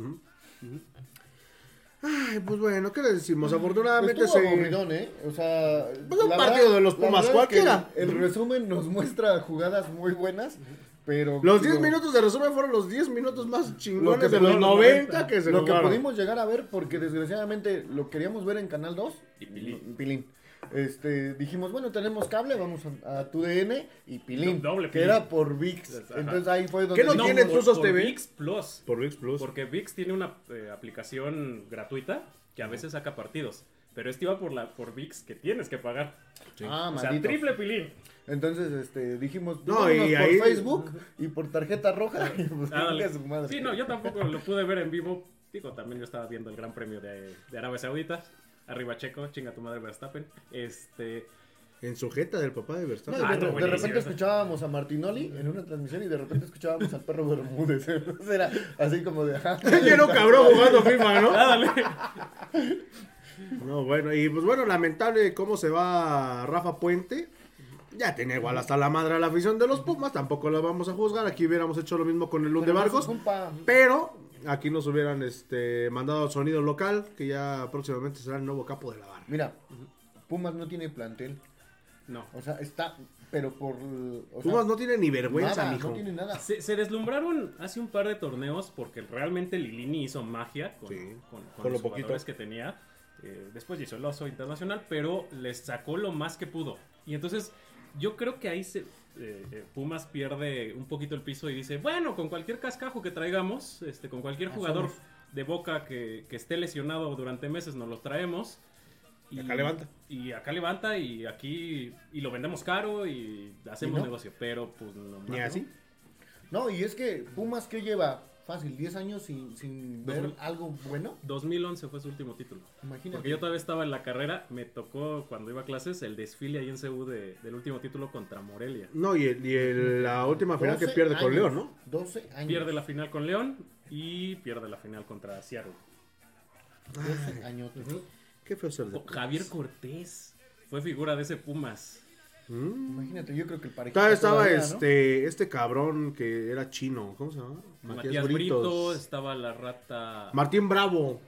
Ay, pues bueno, ¿qué le decimos? Afortunadamente Estuvo se... aburridón, ¿eh? O sea, Pues un la partido de los Pumas, verdad es que cualquiera. El, el resumen nos muestra jugadas muy buenas, pero Los 10 digo, minutos de resumen fueron los 10 minutos más chingones de los pudo- 90 que se lo que pudimos llegar a ver porque desgraciadamente lo queríamos ver en Canal 2 Y Pilín. Pilín. Este, dijimos, bueno, tenemos cable, vamos a, a tu DN y Pilín, Doble que Pilín. era por VIX. Ajá. Entonces ahí fue donde ¿Qué no tiene por- Tuzos por TV? VIX Plus. Por VIX Plus. Porque VIX tiene una eh, aplicación gratuita que a veces saca partidos. Pero este iba por la por VIX que tienes que pagar. Ah, o sea, maldito. triple pilín. Entonces, este, dijimos, No, vámonos y por ahí- Facebook y por tarjeta roja. y pues, Ah, dale. chingue su madre. Sí, no, yo tampoco lo pude ver en vivo. Digo, también yo estaba viendo el Gran Premio de, de Arabia Saudita. Arriba Checo, chinga tu madre Verstappen. Este. En sujeta del papá de No, Verstappen. Ah, de, no, de buenísimo. repente escuchábamos a Martinoli en una transmisión y de repente escuchábamos al perro Bermúdez. Entonces era así como de. Era un cabrón jugando FIFA, ¿no? Ah, dale. No, bueno, y pues bueno, lamentable cómo se va Rafa Puente. Ya tenía igual hasta la madre a la afición de los Pumas, tampoco la vamos a juzgar. Aquí hubiéramos hecho lo mismo con el Lund de culpa. Pero aquí nos hubieran este, mandado sonido local, que ya próximamente será el nuevo capo de la barra. Mira, Pumas no tiene plantel. No. O sea, está. Pero por. O sea, Pumas no tiene ni vergüenza, nada, mijo. no tiene nada. Se, se deslumbraron hace un par de torneos porque realmente Lilini hizo magia con, Sí, con, con con los lo poquito. jugadores que tenía. Eh, después hizo el oso internacional, pero les sacó lo más que pudo. Y entonces yo creo que ahí se, eh, eh, Pumas pierde un poquito el piso y dice, bueno, con cualquier cascajo que traigamos, este, con cualquier jugador de boca que, que esté lesionado durante meses, nos los traemos. Y acá levanta. Y acá levanta y aquí y lo vendemos caro y hacemos ¿Y no? negocio. Pero pues no. Ni así. No, y es que Pumas, que lleva? Fácil, 10 años sin, sin ver mil. algo bueno. 2011 fue su último título. Imagínate. Porque yo todavía estaba en la carrera, me tocó cuando iba a clases el desfile ahí en CU de- del último título contra Morelia. No, y, el- y el- la última final que 12 pierde con León, ¿no? 12 años. Pierde la final con León y pierde la final contra Seattle. 12 años. Qué feo ser de Javier Cortés fue figura de ese Pumas. Mm. Imagínate, yo creo que el parejito Todavía estaba todavía, ¿no? este, este cabrón que era chino, ¿cómo se llama? Matías, Brito, estaba la rata... Martín Bravo.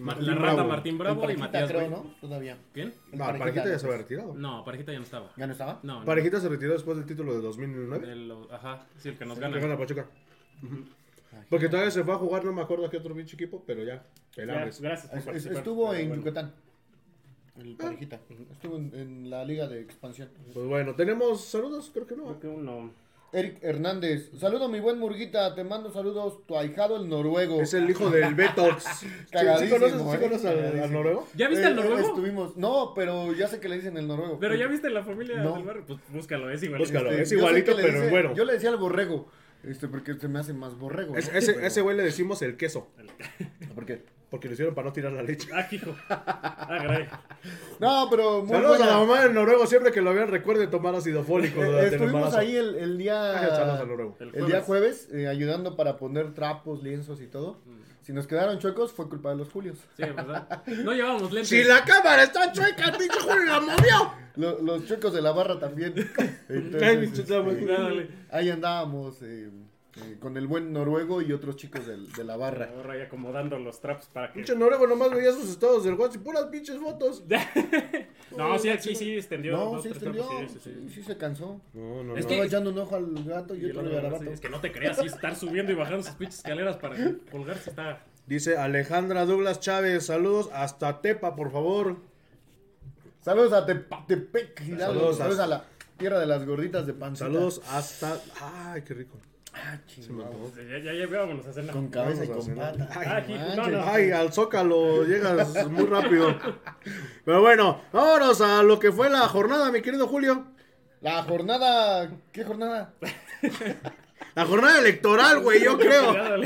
Martín la rata Bravo. Martín El Bravo y Matías creo, Brito. ¿no? Todavía. ¿Quién? El No, Parejita, Parejita ya se había retirado. No, Parejita ya no estaba. ¿Ya no estaba? No, no. Parejita se retiró después del título de 2009. El- ajá, sí, el que nos Que gana. gana Pachuca. Porque todavía se fue a jugar, no me acuerdo a qué otro pinche equipo, pero ya. Pelables. gracias por Es- estuvo Pero en bueno. Yucatán. El parejita. Estuvo en, en la liga de expansión. Pues bueno, tenemos saludos, creo que no. Creo que uno... Eric Hernández. Saludo mi buen Murguita. Te mando saludos. Tu ahijado el noruego. Es el hijo del Betox. ¿Sí, sí Cagadísimo, conoces, sí ¿eh? conoces al- al, noruego? ¿Ya viste Eh, el noruego? Estuvimos. No, pero ya sé que le dicen el noruego. Pero ya viste la familia No. del barrio, pues búscalo, es igual. Búscalo. Este, es yo sé igualito, que le pero en dice- güero. Yo le decía al borrego. Este, porque se me hace más borrego. Es- ¿no? ese, Pero- ese güey le decimos el queso. ¿Por qué? Porque lo hicieron para no tirar la leche. Ah, hijo. Ah, caray. No, pero muy Saludos buena. a la mamá del noruego, siempre que lo vean recuerde tomar ácido fólico Eh, durante el Estuvimos embarazo. ahí el, el día. Ah, saludos al noruego. El El día jueves, eh, ayudando para poner trapos, lienzos y todo. Si nos quedaron chuecos, fue culpa de los Julios. Sí, ¿verdad? No llevábamos lentes. Si la cámara está chueca, pinche Julio la movió. Lo- los chuecos de la barra también. Entonces, Ay, este. Dale. ahí andábamos eh, eh, con el buen noruego y otros chicos del- de la barra. Ahora ahí acomodando los traps para que... Pinche noruego nomás veía sus estados del WhatsApp y puras pinches fotos. No, sí, sí, sí, extendió. No, dos, sí extendió. trapos, sí, sí, Sí, sí. se cansó. No, no, Es no. que- Estaba echando un ojo al gato y Y otro al sí, garabato. es que no te creas, sí, estar subiendo y bajando esas pinches escaleras para colgarse está... Dice Alejandra Douglas Chávez, saludos hasta Tepa, por favor. Saludos a Tepatepec. Saludos Saludos, a- la tierra de las gorditas de pancita. Saludos hasta... Ay, qué rico. Ah, chingado. Ya, ya, ya, vámonos a cenar. Con cabeza y Vamos con pata. Ay, Ah, no, no. Ay, al Zócalo llegas muy rápido. Pero bueno, vámonos a lo que fue la jornada, mi querido Julio. La jornada. ¿Qué jornada? La jornada electoral, güey, yo creo.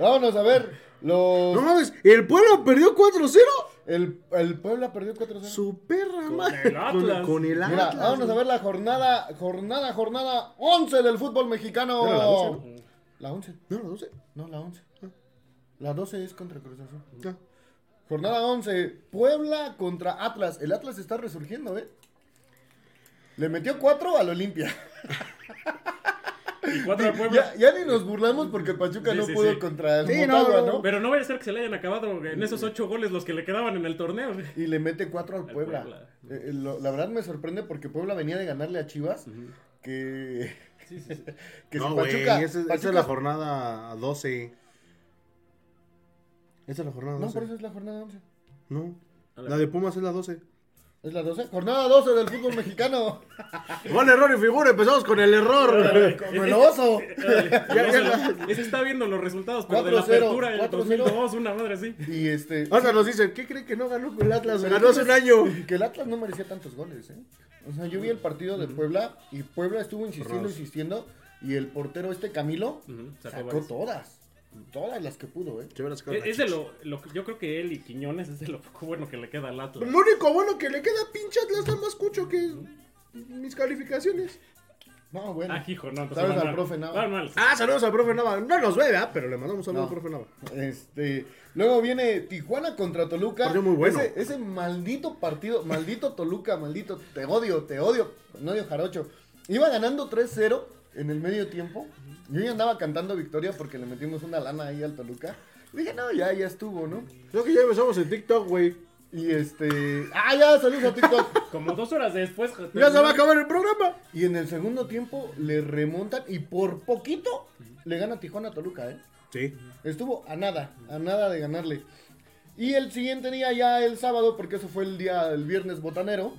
Vámonos a ver. Los, No mames, el pueblo perdió 4-0. El, el Puebla perdió 4-0. Su perra madre. el Atlas. Con, con el Mira, Atlas. vámonos a ver la jornada, jornada, jornada 11 del fútbol mexicano. ¿Era la 12? La 11. No, no sé. No, la 11. La 12 es contra Cruz Azul. Ya. Jornada 11. Puebla contra Atlas. El Atlas está resurgiendo, ¿eh? Le metió 4 al Olimpia. Y cuatro al Puebla. Ya, ya ni nos burlamos porque Pachuca Sí, no sí, pudo sí. contra el Sí, Motagua, no, ¿no? no. Pero no vaya a ser que se le hayan acabado en esos ocho goles los que le quedaban en el torneo. Y le mete cuatro al Al Puebla. Puebla. Eh, eh, lo- la verdad me sorprende porque Puebla venía de ganarle a Chivas. Que, Sí, sí, sí. que no, si Pachuca. esa, esa Pachuca- es la jornada 12. Esa es la jornada No, 12. por eso es la jornada 11. No. La de Pumas es la 12. ¿Es la 12? Jornada 12 del fútbol mexicano. Buen error y figura, empezamos con el error. Como el oso. Ese está viendo los resultados, pero de la 4-0, apertura en 4-0. 2002, una madre así. Y este. O sea, nos dicen, ¿qué creen que no ganó el Atlas? Ganó hace un año. Que el Atlas no merecía tantos goles, ¿eh? O sea, yo vi el partido de Puebla y Puebla estuvo insistiendo, insistiendo. Y el portero este Camilo sacó todas. Todas las que pudo, ¿eh? Sacaron Es, de lo, lo que- yo creo que él y Quiñones es de lo poco bueno que le queda al Atlas. Lo único bueno que le queda pinche Atlas está más cucho que mis calificaciones. No, bueno. Ah, hijo, no. entonces ¿Sabes van al mal. profe Nava? Ah, saludos al profe Nava. No nos ve, ¿verdad? Pero le mandamos saludos No. al profe Nava. Este, luego viene Tijuana contra Toluca. Partido muy bueno. Ese, ese maldito partido, maldito Toluca, maldito, te odio, te odio, no odio Jarocho. Iba ganando 3-0 en el medio tiempo. Yo ya andaba cantando victoria porque le metimos una lana ahí al Toluca. Y dije, no, ya, ya estuvo, ¿no? Creo que ya empezamos en TikTok, güey. Y este. ¡Ah, ya! Saludos a TikTok. Como dos horas después. Ya se va a acabar el programa. y en el segundo tiempo le remontan y por poquito le gana Tijuana a Toluca, ¿eh? Sí. Estuvo a nada, a nada de ganarle. Y el siguiente día, ya el sábado, porque eso fue el día, el viernes botanero.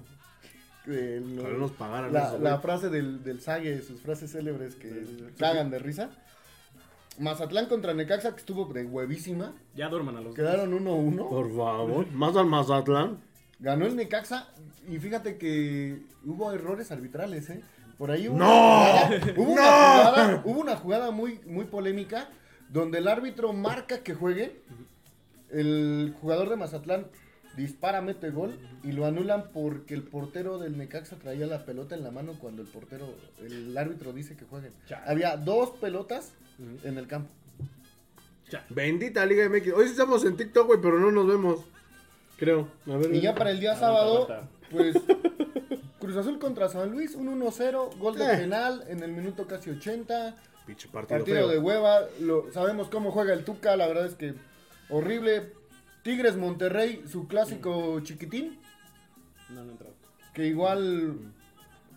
Que lo- nos pagaran la, eso, la güey. frase del, del Sague, sus frases célebres que cagan de risa. Mazatlán contra Necaxa, que estuvo de huevísima. Ya duerman a los. Quedaron 1-1. Por favor. Más al Mazatlán. Ganó el Necaxa y fíjate que hubo errores arbitrales, ¿eh? Por ahí hubo ¡No! una jugada, hubo una ¡No! jugada, hubo una jugada muy, muy polémica donde el árbitro marca que juegue, el jugador de Mazatlán dispara, mete gol y lo anulan porque el portero del Necaxa traía la pelota en la mano cuando el portero, el árbitro dice que jueguen. Chale. Había dos pelotas en el campo. Bendita Liga MX. Hoy sí estamos en TikTok, güey, pero no nos vemos. Creo. A ver. Y ya para el día Aguanta, sábado, aguanta. pues Cruz Azul contra San Luis, un 1-0, gol de Eh. penal en el minuto casi 80, Pinche partido, partido feo. de hueva, lo, sabemos cómo juega el Tuca, la verdad es que horrible. Tigres Monterrey, su clásico chiquitín, No, no entró. que igual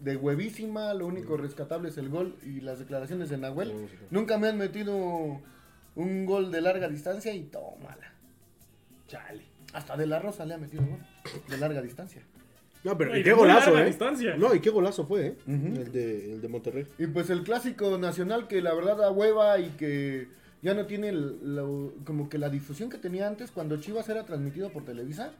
de huevísima, lo único rescatable es el gol y las declaraciones de Nahuel. Nunca me han metido un gol de larga distancia y tómala. Chale. Hasta de la Rosa le ha metido gol de larga distancia. No, pero y qué golazo, eh. distancia. No, y qué golazo fue, eh. El, de, el de Monterrey. Y pues el clásico nacional que la verdad da hueva y que ya no tiene el- lo- como que la difusión que tenía antes cuando Chivas era transmitido por Televisa.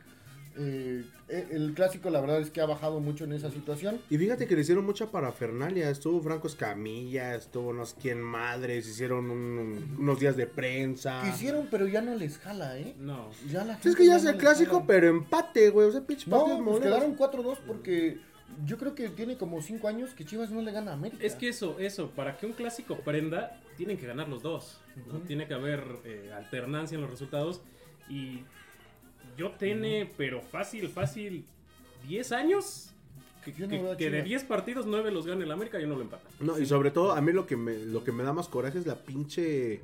eh, eh, el clásico la verdad es que ha bajado mucho en esa situación. Y fíjate que le hicieron mucha parafernalia. Estuvo Franco Escamilla, estuvo no sé quién madres, hicieron un- unos días de prensa. Quisieron, pero ya no les jala, ¿eh? No. Ya la Sí, es gente que ya es el clásico, jala. pero empate, güey. O sea, pinche partidos No, pues quedaron 4-2 porque yo creo que tiene como 5 años que Chivas no le gana a América. Es que eso, eso, para que un clásico prenda, tienen que ganar los dos. ¿no? Tiene que haber eh, alternancia en los resultados. Y yo tiene, pero fácil, fácil, 10 años. Que, no que- que de Chivas. 10 partidos, 9 los gane el América y uno lo empata. No, y sobre todo, a mí lo que me, lo que me da más coraje es la pinche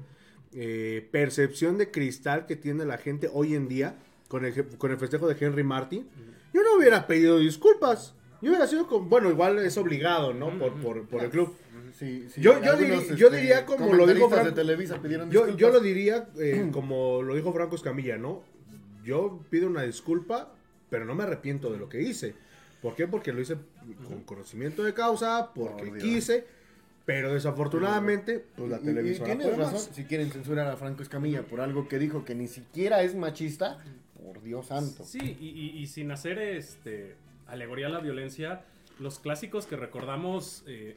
eh, percepción de cristal que tiene la gente hoy en día con el, con el festejo de Henry Martin. Yo no hubiera pedido disculpas. Yo hubiera sido como, bueno, igual es obligado, ¿no? Por, por, por el club. Sí, sí, Yo- yo algunos, diri- yo diría como lo dijo comentaristas Franco- de Televisa pidieron Yo, yo lo diría eh, como lo dijo Franco Escamilla, ¿no? Yo pido una disculpa, pero no me arrepiento de lo que hice. ¿Por qué? Porque lo hice con conocimiento de causa, porque Por Dios. quise, pero desafortunadamente, pues la y- televisora Y, razón, más. si quieren censurar a Franco Escamilla por algo que dijo que ni siquiera es machista, por Dios santo. Sí, y, y- y sin hacer este alegoría a la violencia, los clásicos que recordamos, eh,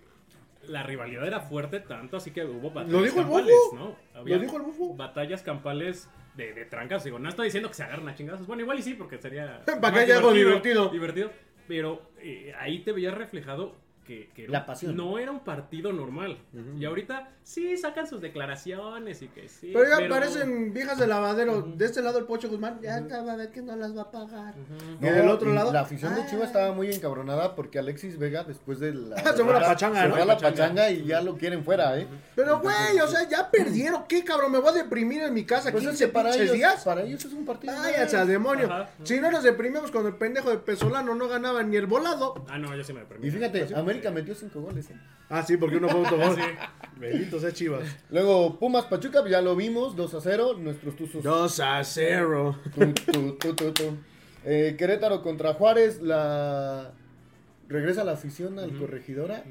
la rivalidad era fuerte, tanto así que hubo batallas Lo dijo el campales, Bufo. ¿no? Había Lo dijo el Bufo. Batallas campales de, de trancas. Digo, no estoy diciendo que se agarren a chingazos. Bueno, igual y sí, porque sería. Para que haya algo divertido. Divertido. Pero eh, ahí te veías reflejado que, que era La un- pasión. no era un partido normal. Y ahorita sí sacan sus declaraciones y que sí. Pero ya parecen viejas de lavadero. De este lado el Pocho Guzmán, ya estaba de que no las va a pagar. Y No, del otro lado. La afición de Chivas estaba muy encabronada porque Alexis Vega, después de la. Se fue a la pachanga, Se fue a la pachanga y ya lo quieren fuera, ¿eh? Pero, güey, o sea, ya perdieron. ¿Qué cabrón? ¿Me voy a deprimir en mi casa Pues es 15 que para ellos, días? para ellos es un partido. Al demonio. Ajá. Si no nos deprimimos cuando el pendejo de Pesolano no ganaba ni el volado. Ah, no, yo sí me permito. Y fíjate, América metió cinco goles. ¿eh? Ah, sí, porque uno fue autogol. Sí. Bendito sea Chivas. Luego Pumas Pachuca, ya lo vimos, 2 a 0. Nuestros tuzos. 2 a 0. Tu, tu, tu, tu, tu. Eh, Querétaro contra Juárez, la regresa la afición al corregidora.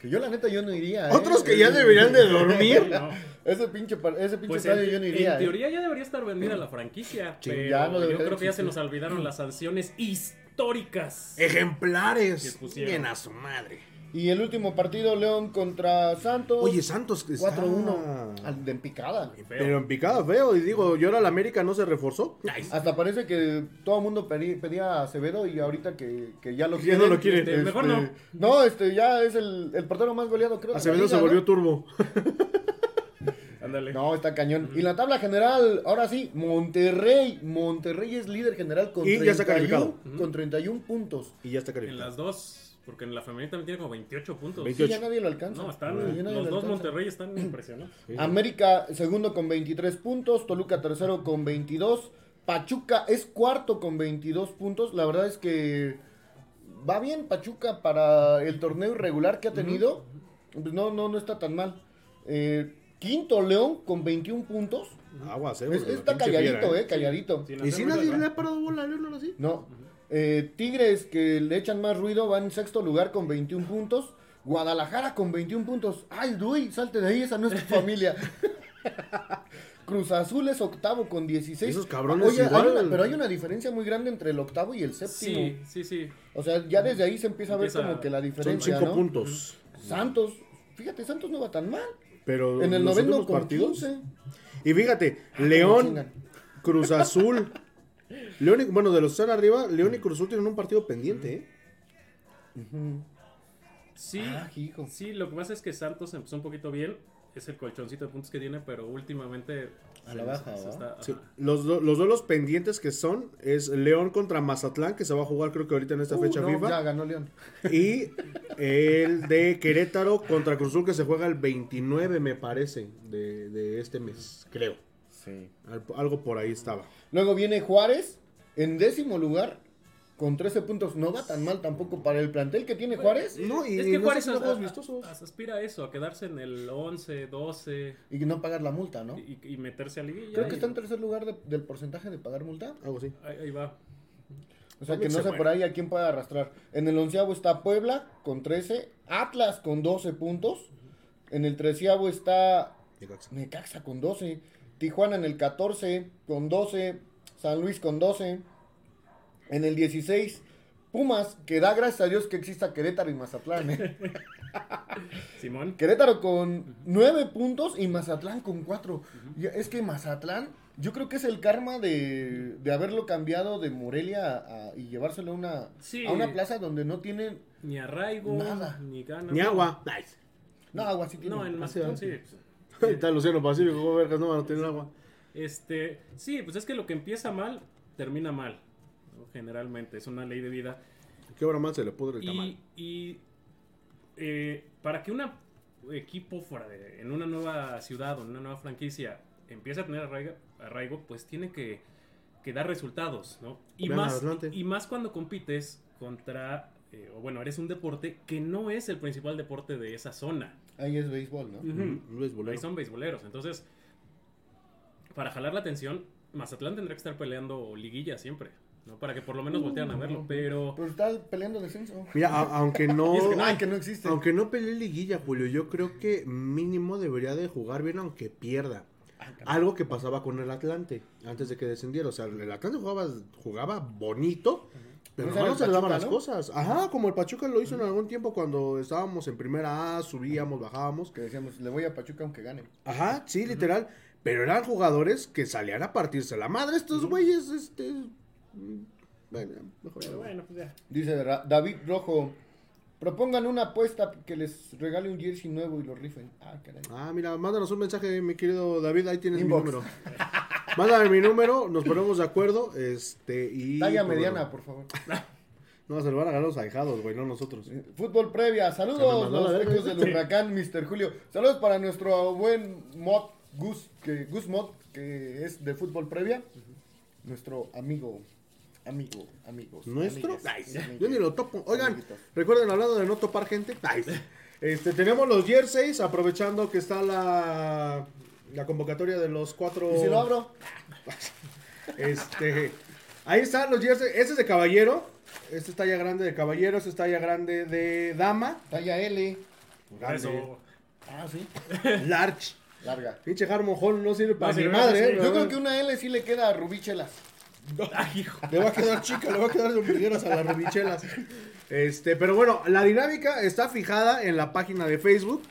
Que yo la neta yo no iría. ¿eh? Otros que ya deberían de dormir. No. Ese pinche, ese pinche Pues estadio en, yo no en iría. ¿eh? teoría ya debería estar vendida la franquicia. Sí, pero ya no yo creo que ya se nos olvidaron las sanciones históricas. Ejemplares. Que pusieron. Bien a su madre. Y el último partido, León contra Santos. Oye, Santos que está... 4-1. Al- De en picada. Pero en picada feo. Y digo, ¿y ahora la América no se reforzó? Hasta parece que todo el mundo pedí- pedía a Acevedo y ahorita que, que ya lo Ya quieren, no lo quiere. Este, mejor no. No, este ya es el, el portero más goleado, creo. Acevedo liga, se volvió ¿no? turbo. Ándale. No, está cañón. Y la tabla general, ahora sí, Monterrey. Monterrey es líder general con, Y ya está 31, calificado. con 30 puntos. Y ya está En calificado. las dos, porque en la femenina también tiene como 28 puntos. 28. Sí, ya nadie lo alcanza. No, están, Sí, nadie los lo dos alcanza. Monterrey están impresionantes. América segundo con 23 puntos, Toluca tercero con 22, Pachuca es cuarto con 22 puntos. La verdad es que va bien Pachuca para el torneo irregular que ha tenido. Pues no, no, no está tan mal. Eh, quinto León con 21 puntos. Aguas, eh. Es- está calladito, fiera, eh, calladito. ¿Y si nadie le ha parado bola a León ahora sí? No. Eh, Tigres que le echan más ruido van en sexto lugar con 21 puntos. Guadalajara con 21 puntos. Ay, Dui, salte de ahí, esa no es tu familia. Cruz Azul es octavo con 16. Esos cabrones Oye, hay igual. una- pero hay una diferencia muy grande entre el octavo y el séptimo. Sí, sí, sí. O sea, ya desde ahí se empieza a ver Empieza- como que la Son diferencia, cinco ¿no? puntos. Santos, fíjate, Santos no va tan mal. Pero En el noveno con partidos. 15. Y fíjate, Ah, León. Cruz Azul. León y- bueno, de los que están arriba, León y Cruz Azul tienen un partido pendiente, ¿eh? Sí, Ah, hijo. sí, lo que pasa es que Santos empezó un poquito bien. Es el colchoncito de puntos que tiene, pero últimamente. A la baja, se ¿va? está- Sí, ajá. Los, do- los duelos pendientes que son es León contra Mazatlán, que se va a jugar creo que ahorita en esta Uh, fecha no, FIFA. Ya ganó León. Y el de Querétaro contra Cruz Azul, que se juega el 29, me parece, de, de este mes, creo. Sí. Algo por ahí estaba. Luego viene Juárez en décimo lugar con 13 puntos. No va tan mal tampoco para el plantel que tiene Juárez No, y, es que no Juárez a- vistosos. a- aspira a eso, a quedarse en el 11, 12 y no pagar la multa, ¿no? y, y meterse a liguilla. Creo y- que está en tercer lugar de- del porcentaje de pagar multa. Algo así. ahí, ahí va. O sea que no se sé por ahí a quién puede arrastrar. En el onceavo está Puebla con 13, Atlas con 12 puntos. En el treceavo está Necaxa. Necaxa con 12, Tijuana en el 14 con 12, San Luis con 12. En el 16, Pumas, que da gracias a Dios que exista Querétaro y Mazatlán. ¿eh? Simón. Querétaro con 9 puntos y Mazatlán con 4. Es que Mazatlán, yo creo que es el karma de, de haberlo cambiado de Morelia a- a- y llevárselo a una, Sí. a una plaza donde no tienen. Ni arraigo, Nada. ni ganas. Ni agua. Nice. No, agua sí. No, en Mazatlán sí, sí. Está el Océano Pacífico, ¿cómo vergas no van a tener agua? Este, sí, pues es que lo que empieza mal, termina mal. Generalmente, es una ley de vida. ¿Qué hora más se le pudre el tamal? Y, y, eh, para que un equipo fuera de, en una nueva ciudad o en una nueva franquicia empiece a tener arraigo, arraigo, pues tiene que, que dar resultados, ¿no? Y Vean más, y más cuando compites contra, eh, o bueno, eres un deporte que no es el principal deporte de esa zona. Ahí es béisbol, ¿no? Mm. Ahí son beisboleros. Entonces, para jalar la atención, Mazatlán tendrá que estar peleando liguilla siempre, ¿no? Para que por lo menos voltean a verlo, pero... Pero está peleando descenso. Mira, a- aunque no... Es que no Ay, que no existe. Aunque no pelee liguilla, Julio, yo creo que mínimo debería de jugar bien aunque pierda. Algo que pasaba con el Atlante antes de que descendiera. O sea, el Atlante jugaba, jugaba bonito, pero no, se le daban las ¿no? cosas. Ajá, como el Pachuca lo hizo en algún tiempo cuando estábamos en primera A, subíamos, bajábamos. Que decíamos, le voy a Pachuca aunque gane. Ajá, sí, literal. Pero eran jugadores que salían a partirse la madre. Estos güeyes, este. mm, Bueno, mejor ya Pero no. bueno, pues ya. Dice David Rojo. Propongan una apuesta que les regale un jersey nuevo y lo rifen. Ah, caray. Ah, mira, mándanos un mensaje, mi querido David, ahí tienes Inbox. mi número. Mándame mi número, nos ponemos de acuerdo, este, y... Talla mediana, por favor. No, se lo van a ganar los ahijados, güey, no nosotros. Fútbol previa. Saludos, los ecos del huracán, Mr. Julio. Saludos para nuestro buen mod, Gus, que, Gus Mod, que es de fútbol previa. Nuestro amigo, amigo, amigos. ¿Nuestro? yo ni lo topo. Oigan, Amiguitos. recuerden, hablando de no topar gente, ay, este, tenemos los jerseys, aprovechando que está la, la convocatoria de los cuatro... ¿Y si lo abro? Este, ahí están los jerseys. Este es de caballero. Este es talla grande de caballero. Este es talla grande de dama. Talla L. Grande. Ah, sí. Large. Larga. Pinche Harmon Hall no sirve para No mi madre. ¿eh? Yo creo que una L sí le queda a Rubichelas. Le va a quedar chica, le va a quedar de ombligueras a las rubichelas. Este, pero bueno, la dinámica está fijada en la página de Facebook.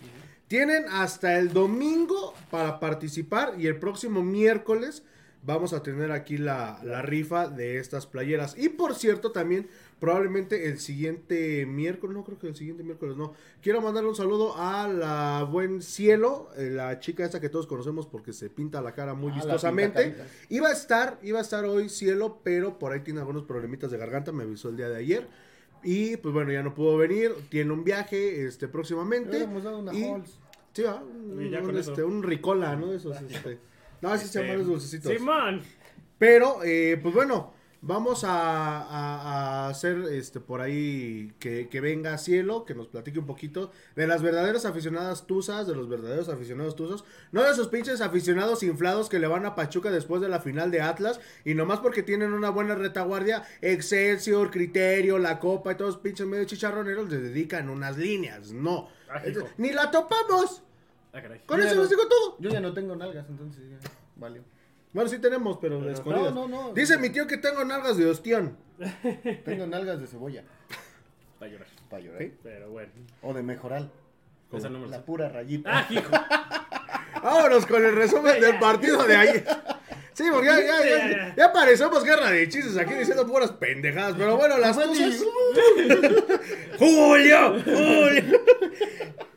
Tienen hasta el domingo para participar y el próximo miércoles vamos a tener aquí la, la rifa de estas playeras. Y por cierto, también probablemente el siguiente miércoles, no creo que el siguiente miércoles, no. Quiero mandarle un saludo a la buen cielo, eh, la chica esta que todos conocemos porque se pinta la cara muy Ah, vistosamente. Iba a estar, iba a estar hoy cielo, pero por ahí tiene algunos problemitas de garganta, me avisó el día de ayer. Y pues bueno, ya no pudo venir, tiene un viaje este Le próximamente. hubiéramos dado una y-. Sí, va, un, Y ya un, con eso. este, un ricola, ¿no? Esos, este. No, así se llaman los dulcecitos. Simón. Pero, eh, pues bueno, vamos a, a- a hacer este por ahí que, que venga Cielo, que nos platique un poquito de las verdaderas aficionadas tuzas, de los verdaderos aficionados tuzos, no de esos pinches aficionados inflados que le van a Pachuca después de la final de Atlas y nomás porque tienen una buena retaguardia, Excelsior, Criterio, la Copa y todos los pinches medio chicharroneros les dedican unas líneas, no. Ah. Ni la topamos. Ah. Con Yo eso les no- digo todo. Yo ya no tengo nalgas, entonces ya valió. Bueno, sí tenemos, pero, Pero- escondidas. No, no, no. Dice mi tío que tengo nalgas de ostión. Tengo nalgas de cebolla Va a llorar. para llorar. ¿Sí? Pero bueno. O de mejoral. Esa no me la sé. pura rayita. Ah, hijo. Vámonos con el resumen del partido de ayer. Sí, porque ya, ya, ya, ya parecemos guerra de chistes aquí diciendo puras pendejadas. Pero bueno, las tuzas. ¡Julio! ¡Julio!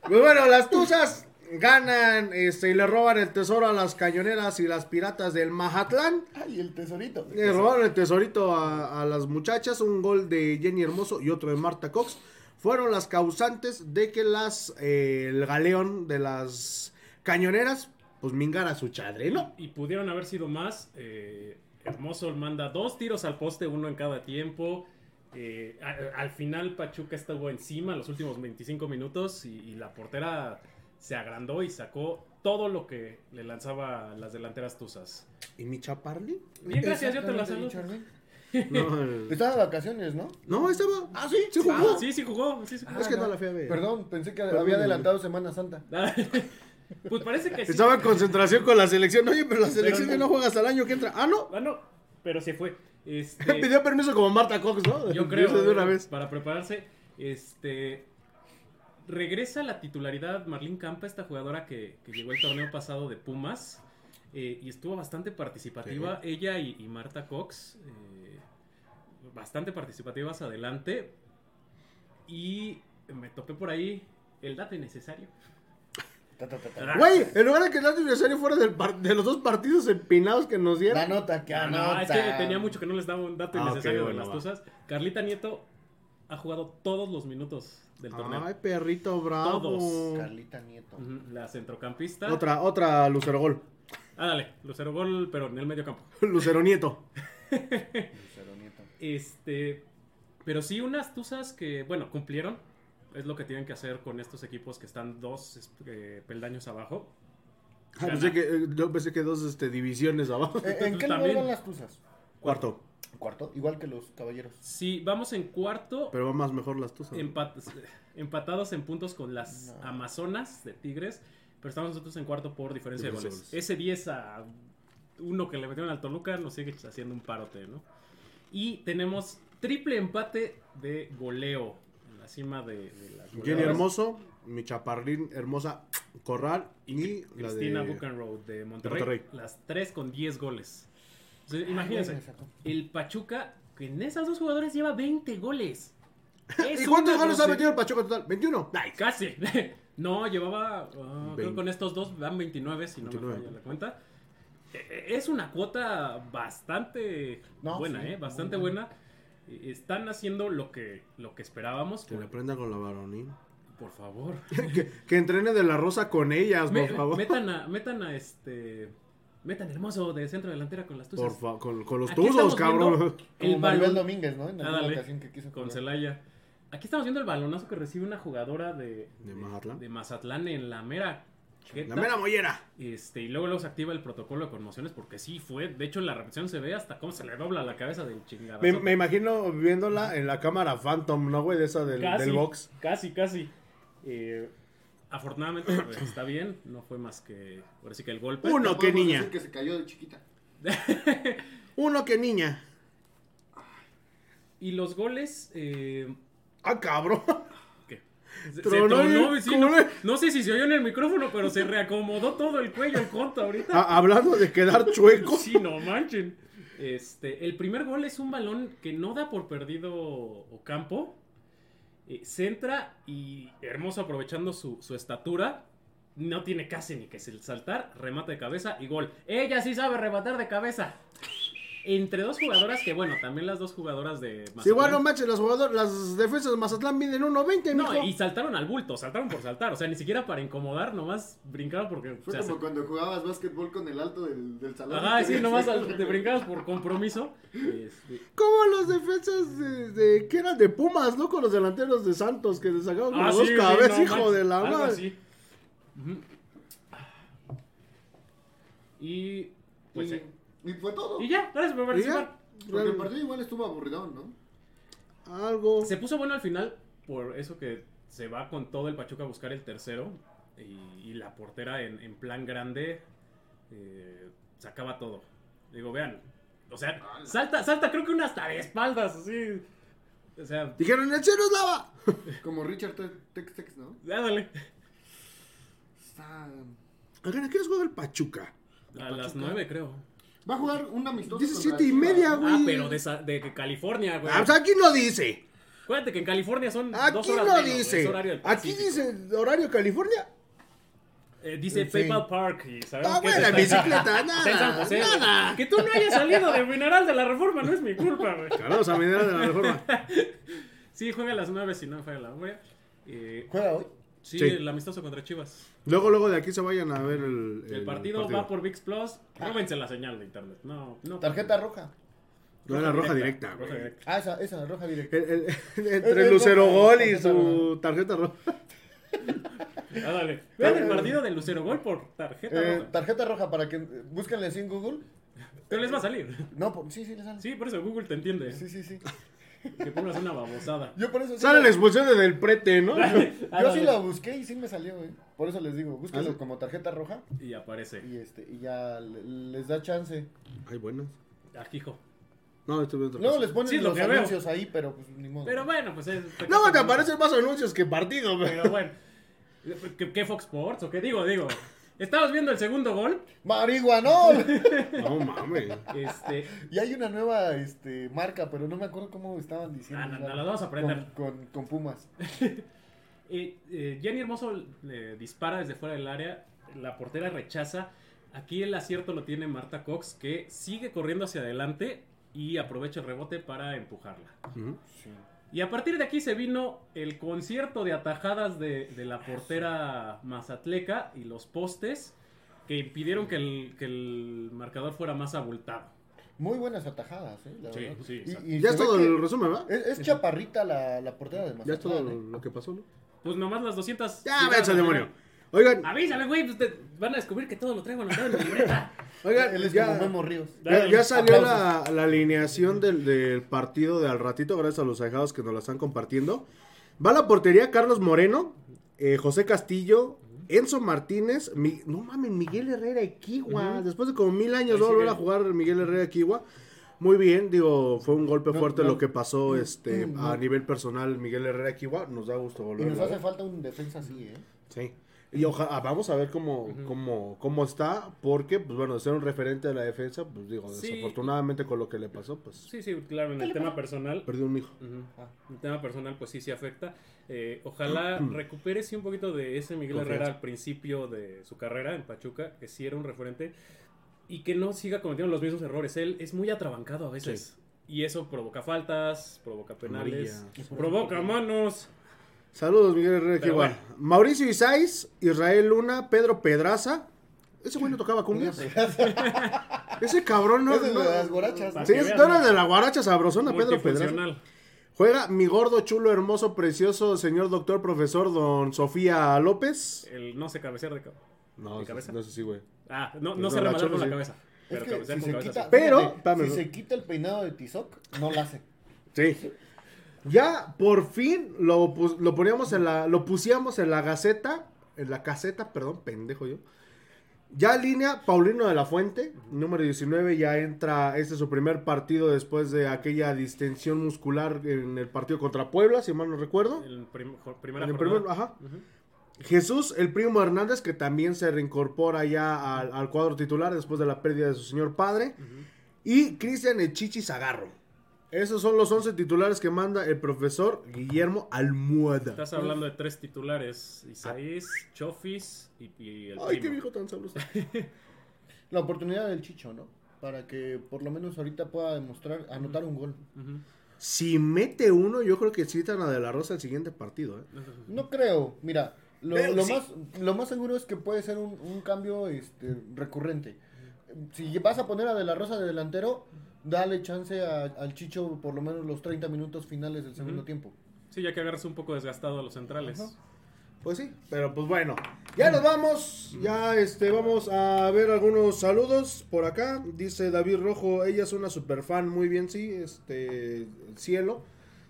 Pues bueno, las tuzas ganan este, y le roban el tesoro a las cañoneras y las piratas del Mazatlán. Ay, el tesorito. Le robaron el tesorito a, a las muchachas, un gol de Jenny Hermoso y otro de Marta Cox. Fueron las causantes de que las eh, el galeón de las cañoneras pues mingara su chadre, ¿no? Y pudieron haber sido más. eh, Hermoso manda dos tiros al poste, uno en cada tiempo. Eh, al final Pachuca estuvo encima los últimos 25 minutos y, y la portera se agrandó y sacó todo lo que le lanzaba a las delanteras tuzas. ¿Y mi chaparli? Bien, gracias, yo te la saludo. Charlie. No, el- Estaba de vacaciones, ¿no? no, estaba. Ah, sí. Sí jugó. Ah, sí, sí jugó. sí, sí jugó. Es que no la fui a ver. Perdón, pensé que Perdón, había adelantado Semana Santa. Ah, pues parece que sí. Estaba en concentración con la selección. Oye, pero la selección no. ya no juega hasta el año que entra. Ah, no. Ah, no, pero se fue. Este, Pidió permiso como Marta Cox, ¿no? Yo creo. De una vez. Para prepararse. Este. Regresa la titularidad Marlene Campa, esta jugadora que, que llegó el torneo pasado de Pumas. eh, y estuvo bastante participativa. Ella y, y Marta Cox. eh, bastante participativas adelante. Y me topé por ahí el dato innecesario. Ah, Güey, en lugar de que el aniversario fuera del par- de los dos partidos empinados que nos dieron. La nota que Ah, anota. no, es que tenía mucho que no les daba un dato Ah, innecesario bueno, de las va. tuzas. Carlita Nieto ha jugado todos los minutos del torneo. Ay, perrito bravo. Todos. Carlita Nieto. La centrocampista. Otra, otra Lucero Gol. Ah, dale, Lucero Gol, pero en el medio campo. Lucero Nieto. Lucero Nieto. Este, pero sí unas tuzas que, bueno, cumplieron. Es lo que tienen que hacer con estos equipos que están dos eh, peldaños abajo. Ah, pensé que, eh, yo pensé que dos este, divisiones abajo. Eh, ¿En qué lugar van las tuzas? Cuarto. Cuarto, igual que los caballeros. Sí, vamos en cuarto, Pero va más mejor las tuzas. empat- empatados en puntos con las No. Amazonas de Tigres. Pero estamos nosotros en cuarto por diferencia de goles. de goles. Ese 10 a uno que le metieron al Toluca nos sigue haciendo un parote, ¿no? Y tenemos triple empate de goleo en la cima de, de las Jenny. Hermoso, mi chaparrín hermosa Corral y, la Cristina de... Buchenroad de Monterrey, Monterrey. Las tres con 10 goles. Entonces, imagínense, el Pachuca, que en esas dos jugadores lleva 20 goles. Es ¿Y cuántos una goles ha metido el Pachuca total? ¿21? Ay, casi. No, llevaba. ah, creo que con estos dos dan 29, si no 29. me falla la cuenta. Eh, Es una cuota bastante No, buena, sí, ¿eh? Bastante buena. Eh, Están haciendo lo que, lo que esperábamos. Que Por, le aprenda con la varonil. por favor. que, que entrene de la rosa con ellas, Me- por favor. metan a, metan a este. Metan hermoso de centro delantera con las tuzas. Por favor, con, con los Aquí tuzos, cabrón. Como El Maribel balón. Domínguez, ¿no? En Ándale, ocasión que quiso con. Celaya. Aquí estamos viendo el balonazo que recibe una jugadora de, ¿De Mazatlán? de Mazatlán en la mera. La mera mollera. Este, y luego, luego se activa el protocolo de conmociones porque sí fue. De hecho, en la repetición se ve hasta cómo se le dobla la cabeza del chingadazo. Me, me imagino viéndola en la cámara Phantom, ¿no, güey? De esa del, casi, del box. Casi, casi. Eh, afortunadamente pues, está bien. No fue más que. Ahora sí que el golpe. Uno, Podemos niña. decir que se cayó de chiquita. Uno, que niña. Y los goles. eh, Ah, cabrón. ¿qué? Se, se Tronó sí, no, no sé si se oyó en el micrófono, pero se reacomodó todo el cuello el conto ahorita. Ah, hablando de quedar chueco. Sí, no manchen. Este, el primer gol es un balón que no da por perdido Ocampo. Eh, centra y hermoso aprovechando su, su estatura. No tiene casi ni que saltar. Remata de cabeza y gol. Ella sí sabe rematar de cabeza. Entre dos jugadoras que, bueno, también las dos jugadoras de Mazatlán. Sí, bueno, manches, las jugadoras, las defensas de Mazatlán miden 1.20, No, mijo. y saltaron al bulto, saltaron por saltar. O sea, ni siquiera para incomodar, nomás brincaron porque. Fue o sea, como se- cuando jugabas básquetbol con el alto del, del salón. Ajá, sí, nomás al- te brincabas por compromiso. Este, Como los defensas de, de- que eran de Pumas, ¿no? Con los delanteros de Santos que les sacaban con Ah, sí, dos sí, cabezas, no hijo de la algo madre. Y pues y, eh, y fue todo. y ya, gracias por ¿Y ya? participar. Porque el partido igual estuvo aburridón, ¿no? Algo. Se puso bueno al final por eso que se va con todo el Pachuca a buscar el tercero y, y la portera en, en plan grande eh, sacaba todo. Digo, vean, o sea, salta, salta creo que una hasta de espaldas, así. O sea, Dijeron, el cielo es lava. Como Richard Te- Tex Tex, ¿no? dale. Está... Oigan, ¿a qué les juega el Pachuca? A las nueve creo. Va a jugar un amistoso. Dice siete y media, güey. Ah, pero de, sa- de California, güey. Ah, pues aquí no dice. Acuérdate que en California son dos Aquí horas no menos, dice. horario del Aquí Pacífico. dice horario California. Eh, dice Sí. PayPal Park y sabemos Ah, que bueno, está bicicleta, está en San nada, José. güey. nada. Que tú no hayas salido de Mineral de la Reforma no es mi culpa, güey. Saludos a Minera de la Reforma. Sí, juega a las 9 si no falla la memoria. Eh, Juega hoy. Sí, Sí. el amistoso contra Chivas. Luego, luego de aquí se vayan a ver el, El, partido, va por VIX Plus. Róbense la señal de internet. No, no. Tarjeta roja. No era roja directa, Roja directa. Ah, esa, esa, roja directa. El- el- Eh, entre eh, Lucero roja, Gol y tarjeta su tarjeta roja. Ah, dale. Vean el partido de Lucero Gol por tarjeta Eh, roja. tarjeta roja para que búsquenle así en Google. Pero les va a salir. No, por- sí, sí, le sale. Sí, por eso Google te entiende. sí, sí. sí. Que pongas una babosada. Yo por eso sí Sale la- la expulsión de Del Prete, ¿no? Ah, Yo sí la busqué y sí me salió, güey. Por eso les digo, búsquenlo ¿Ah, como tarjeta roja Y aparece. y este y ya le- les da chance. Ay, buenas. Ajijo. No, estoy viendo Luego les ponen Sí, lo los veo. anuncios ahí, pero pues ni modo. Pero bueno, pues es. No, te aparecen más anuncios que partidos, güey. Pero bueno. ¿Qué, qué Fox Sports? ¿O qué digo? Digo. Estamos viendo el segundo gol. ¡Marihuanol! No mames. Este. y hay una nueva este, marca, pero no me acuerdo cómo estaban diciendo. Ah, no, no, ¿verdad? las vamos a aprender. Con, con, con Pumas. eh, eh, Jenny Hermoso le dispara desde fuera del área. La portera rechaza. Aquí el acierto lo tiene Marta Cox, que sigue corriendo hacia adelante y aprovecha el rebote para empujarla. Ujú. Y a partir de aquí se vino el concierto de atajadas de, de la portera mazatleca y los postes que impidieron que el, que el marcador fuera más abultado. Muy buenas atajadas, ¿eh? La Sí, verdad. sí, Y- exacto. y Ya es todo el resumen, ¿verdad? Es, es chaparrita la, la portera de Mazatlán. Ya es todo ¿eh? lo, lo que pasó, ¿no? Pues nomás las 200... Ya, al al demonio. Oigan, Avísame, güey, pues van a descubrir que todo lo traigo anotado en mi libreta. oigan, Él es ya, como Memo Ríos. ya, ya salió la, la alineación del, del partido de al ratito, gracias a los ahijados que nos la están compartiendo. Va a la portería Carlos Moreno, eh, José Castillo, Enzo Martínez, Mi- no mames, Miguel Herrera Equigua. Ujú. Después de como mil años Ahí va a volver a jugar Miguel Herrera Equigua. Muy bien, digo, fue un golpe No, fuerte no. lo que pasó este Mm, a nivel personal Miguel Herrera Equigua. Nos da gusto Y volver nos a hace falta un defensa así, ¿eh? Sí. Y ojalá, vamos a ver cómo, cómo, cómo está, porque, pues bueno, de ser un referente de la defensa, pues digo, Sí. desafortunadamente con lo que le pasó, pues Sí, sí, claro, en el tema personal. perdió un hijo. Ujú. El tema personal, pues sí, sí afecta. Eh, ojalá recupere sí un poquito de ese Miguel Confianza. Herrera al principio de su carrera en Pachuca, que sí era un referente, y que no siga cometiendo los mismos errores. Él es muy atrabancado a veces. Y eso provoca faltas, provoca penales, Amarilla. provoca manos. Saludos, Miguel Herrera. Mauricio Isais, Israel Luna, Pedro Pedraza. Ese güey no tocaba cumbias. Ese cabrón no. Es no- de las guarachas. Sí, que es- veas, no era ¿no? de la guaracha sabrosona, Pedro Pedraza. Multifuncional. Juega mi gordo, chulo, hermoso, precioso señor doctor, profesor don Sofía López. El no se cabecear de cabeza. No, ¿De eso- cabeza? no sé si, güey. Ah, no, Pues no no, se la rematar Chofis con la sí. cabeza. Es Pero que cabecear si con se, cabeza. quita, sí. Pero, fíjate, espérame, si se quita el peinado de Tizoc, no la hace. Sí. Ya por fin lo, lo poníamos en la, lo pusiéramos en la gaceta, en la caseta, perdón, pendejo yo. Ya línea, Paulino de la Fuente, número 19, ya entra, este es su primer partido después de aquella distensión muscular en el partido contra Puebla, si mal no recuerdo. El prim- primera el primer- ajá. Jesús, el primo Hernández, que también se reincorpora ya al, al cuadro titular después de la pérdida de su señor padre. Y Cristian Echichi Zagarro. Esos son los 11 titulares que manda el profesor Guillermo Almohada. Estás hablando de tres titulares: Isaías, Chofis y, y el Ay, primo. qué viejo tan sabroso. La oportunidad del Chicho, ¿no? Para que por lo menos ahorita pueda demostrar, anotar un gol. Si mete uno, yo creo que citan a De La Rosa el siguiente partido. ¿eh? No creo, mira, lo, Pero lo sí. más, lo más seguro es que puede ser un, un cambio este, recurrente. Si vas a poner a De La Rosa de delantero, dale chance a- al Chicho por lo menos los 30 minutos finales del segundo tiempo. Sí, ya que agarras un poco desgastado a los centrales. Ajá. Pues sí, pero pues bueno. Ya nos vamos. Ya este vamos a ver algunos saludos por acá. Dice David Rojo, ella es una super fan. Muy bien, sí. Este Cielo.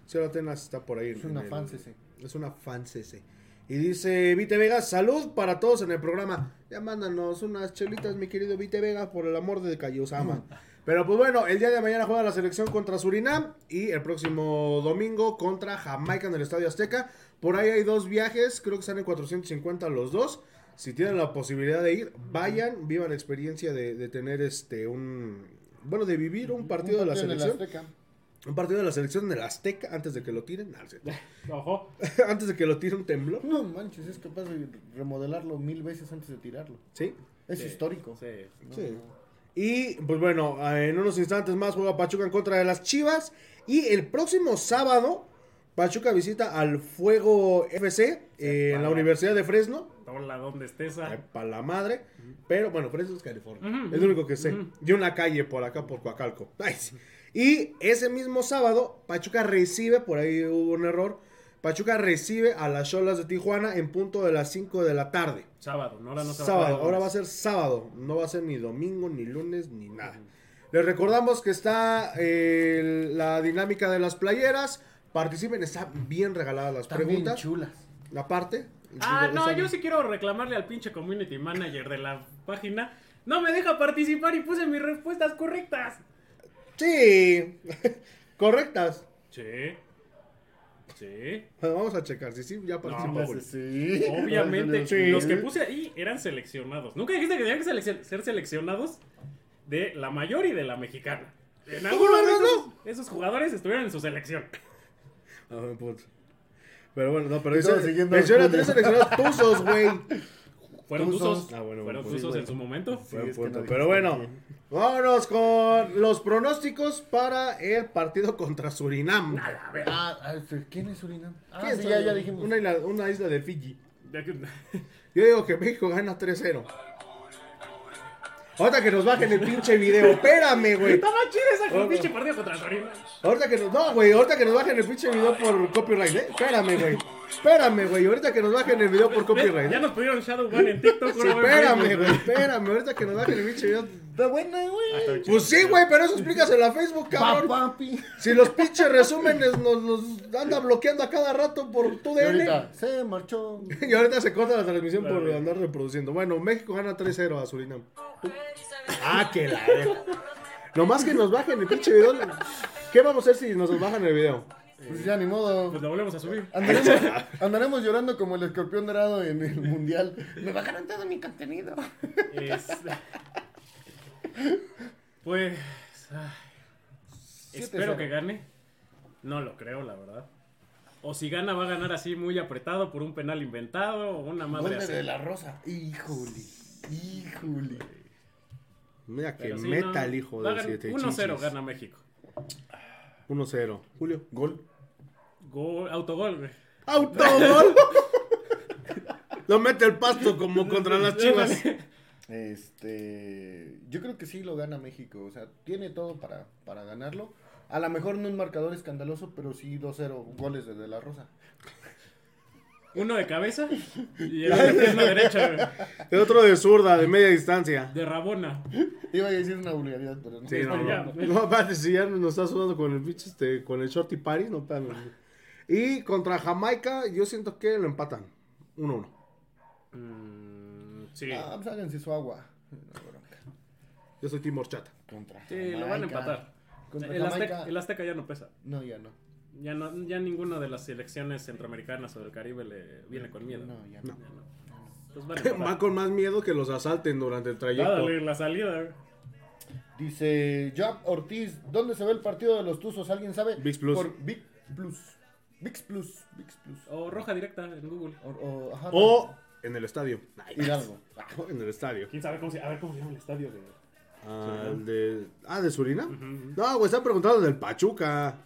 Cielo Atenas está por ahí. Es una fan CC. Es una fan CC. Y dice Vite Vega, salud para todos en el programa. Ya mándanos unas chelitas, mi querido Vite Vega, por el amor de Cayosama. Pero pues bueno, el día de mañana juega la selección contra Surinam y el próximo domingo contra Jamaica en el Estadio Azteca. Por ahí hay dos viajes, creo que están en 450 los dos. Si tienen la posibilidad de ir, vayan, vivan la experiencia de, de tener este un bueno, de vivir un partido de la en el selección, Azteca. un partido de la selección en el Azteca antes de que lo tiren, No. Ojo. antes de que lo tire un temblor, No manches, es capaz de remodelarlo mil veces antes de tirarlo. ¿sí? Es Sí, histórico. Sí. No, Sí. no. Y pues bueno, en unos instantes más juega Pachuca en contra de las Chivas. Y el próximo sábado, Pachuca visita al Fuego FC eh, en la Universidad de Fresno. Hola, ¿dónde estés? ah? Para la madre. Pero bueno, Fresno es California. Es lo único que sé. ujú. Y una calle por acá, por Coacalco. Y ese mismo sábado, Pachuca recibe, por ahí hubo un error. Pachuca recibe a las Cholas de Tijuana en punto de las 5 de la tarde. Sábado, ¿no? Ahora no se va a sábado, el ahora va a ser sábado, no va a ser ni domingo, ni lunes, ni nada. Les recordamos que está eh, la dinámica de las playeras. Participen, están bien regaladas las Están bien preguntas. chulas. La parte. Ah, no, yo sí quiero reclamarle al pinche community manager de la página. No me deja participar y puse mis respuestas correctas. Sí, correctas. Sí. Sí. Bueno, vamos a checar, si sí, ya participa. No, Julio. Sí. Obviamente, Sí. los que puse ahí eran seleccionados. Nunca dijiste que tenían que selec- ser seleccionados de la mayor y de la mexicana. En algún no, esos, esos jugadores estuvieron en su selección. Pero bueno, no, pero siguiendo menciona tres seleccionados tuzos, güey. Fueron Tuzos. Ah, bueno, fueron pues, tuzos en su momento. Buen es que punto. no Pero bueno, vámonos con los pronósticos para el partido contra Surinam. A ver. Ah, ah, ¿quién es Surinam? Ah, ¿Quién sí, ya, ya dijimos. Una isla, una isla de Fiji. Yo digo que México gana 3-0. Ahorita que nos bajen el pinche video. Espérame, güey. Estaba chido esa Oh, pinche partido contra Torino. Ahorita que nos. No, güey. Ahorita que nos bajen el pinche video por copyright, ¿eh? Espérame, güey. Espérame, güey. Ahorita que nos bajen el video por copyright. Ya nos pudieron Shadowban en TikTok. Sí, espérame, güey. Espérame. Ahorita que nos bajen el pinche video. Está buena, güey. Pues sí, güey, pero eso explícaselo a Facebook, Pa, cabrón. papi. Si los pinches resúmenes nos, nos anda bloqueando a cada rato por tu DN. se marchó. Y ahorita se corta la transmisión por andar reproduciendo. Bueno, México gana 3-0 a Surinam. Ah, que la. Nomás que nos bajen el pinche video. ¿Qué vamos a hacer si nos bajan el video? Pues ya ni modo. Pues lo volvemos a subir. Andaremos, andaremos llorando como el escorpión dorado en el mundial. Me bajaron todo mi contenido. Es- Pues. ay, espero 7-0. que gane. No lo creo, la verdad. O si gana, va a ganar así muy apretado por un penal inventado o una madre así. De la Rosa. Híjole. Híjole. Mira que sí, meta no, el hijo del gan- 7 1-0 gana México. 1-0. Julio. Gol. Gol, autogol, güey. ¡Autogol! Lo mete el pasto como contra las chivas. Este, yo creo que sí lo gana México, o sea, tiene todo para, para ganarlo. A lo mejor no un marcador escandaloso, pero sí 2-0 goles de De La Rosa. Uno de cabeza y el otro de pierna derecha, güey. El otro de zurda, de media distancia. De Rabona. Iba a decir una vulgaridad, pero no. Sí, no, ya. no. No, aparte, si ya nos está sudando con el pinche, este, con el Shorty Party, no espérame. Y contra Jamaica, yo siento que lo empatan. 1-1. Mm, sí. Ah, pues háganse su agua. No. Yo soy Timor Chata. Contra Sí, lo van a empatar. Contra El Azteca, Jamaica. el Azteca ya no pesa. No, ya no. Ya no, ya ninguna de las selecciones centroamericanas o del Caribe le viene con miedo. No, ya no. Ya. Pues. Va con más miedo que los asalten durante el trayecto. Dale la salida, güey. Dice Job Ortiz, ¿dónde se ve el partido de los Tuzos? ¿Alguien sabe? VIX Plus. Por Big Plus. VIX Plus. VIX Plus. O roja directa en Google. O, o- ajá, O en el estadio. Hidalgo. En el estadio. ¿Quién sabe cómo se, a ver cómo se llama el estadio de... Ah, de, ah, ¿de Surinam? No, güey, están preguntando del Pachuca.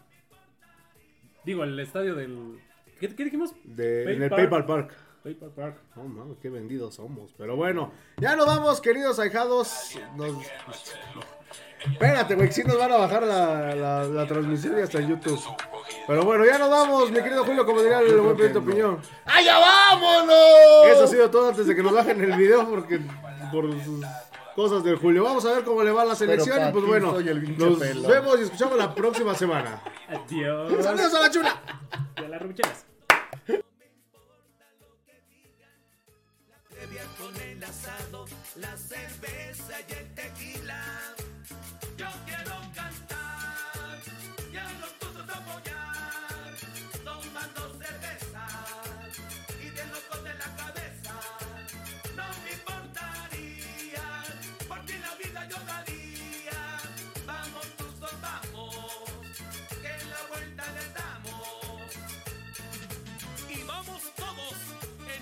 Digo, el estadio del... ¿Qué, qué dijimos? De, en el PayPal. PayPal Park. PayPal Park. No, mames, qué vendidos somos. Pero bueno, ya nos vamos, queridos ahijados. Nos... Espérate, güey, que sí nos van a bajar la, la, la transmisión y hasta en YouTube. Pero bueno, ya nos vamos, mi querido Julio, como diría el buen Pedro Piñón. ¡Allá vámonos! Eso ha sido todo antes de que nos bajen el video porque por sus cosas del Julio. Vamos a ver cómo le va a la selección y pues bueno, soy el pinche nos vemos y escuchamos la próxima semana. Adiós. ¡Saludos a la chula! De las rucheras. amenazado la cerveza y el tequila. Yo quiero cantar y a los todos apoyar, tomando cerveza y de locos de la cabeza. No me importaría, por ti la vida yo daría. Vamos, tus dos, vamos, que la vuelta le damos. Y vamos todos.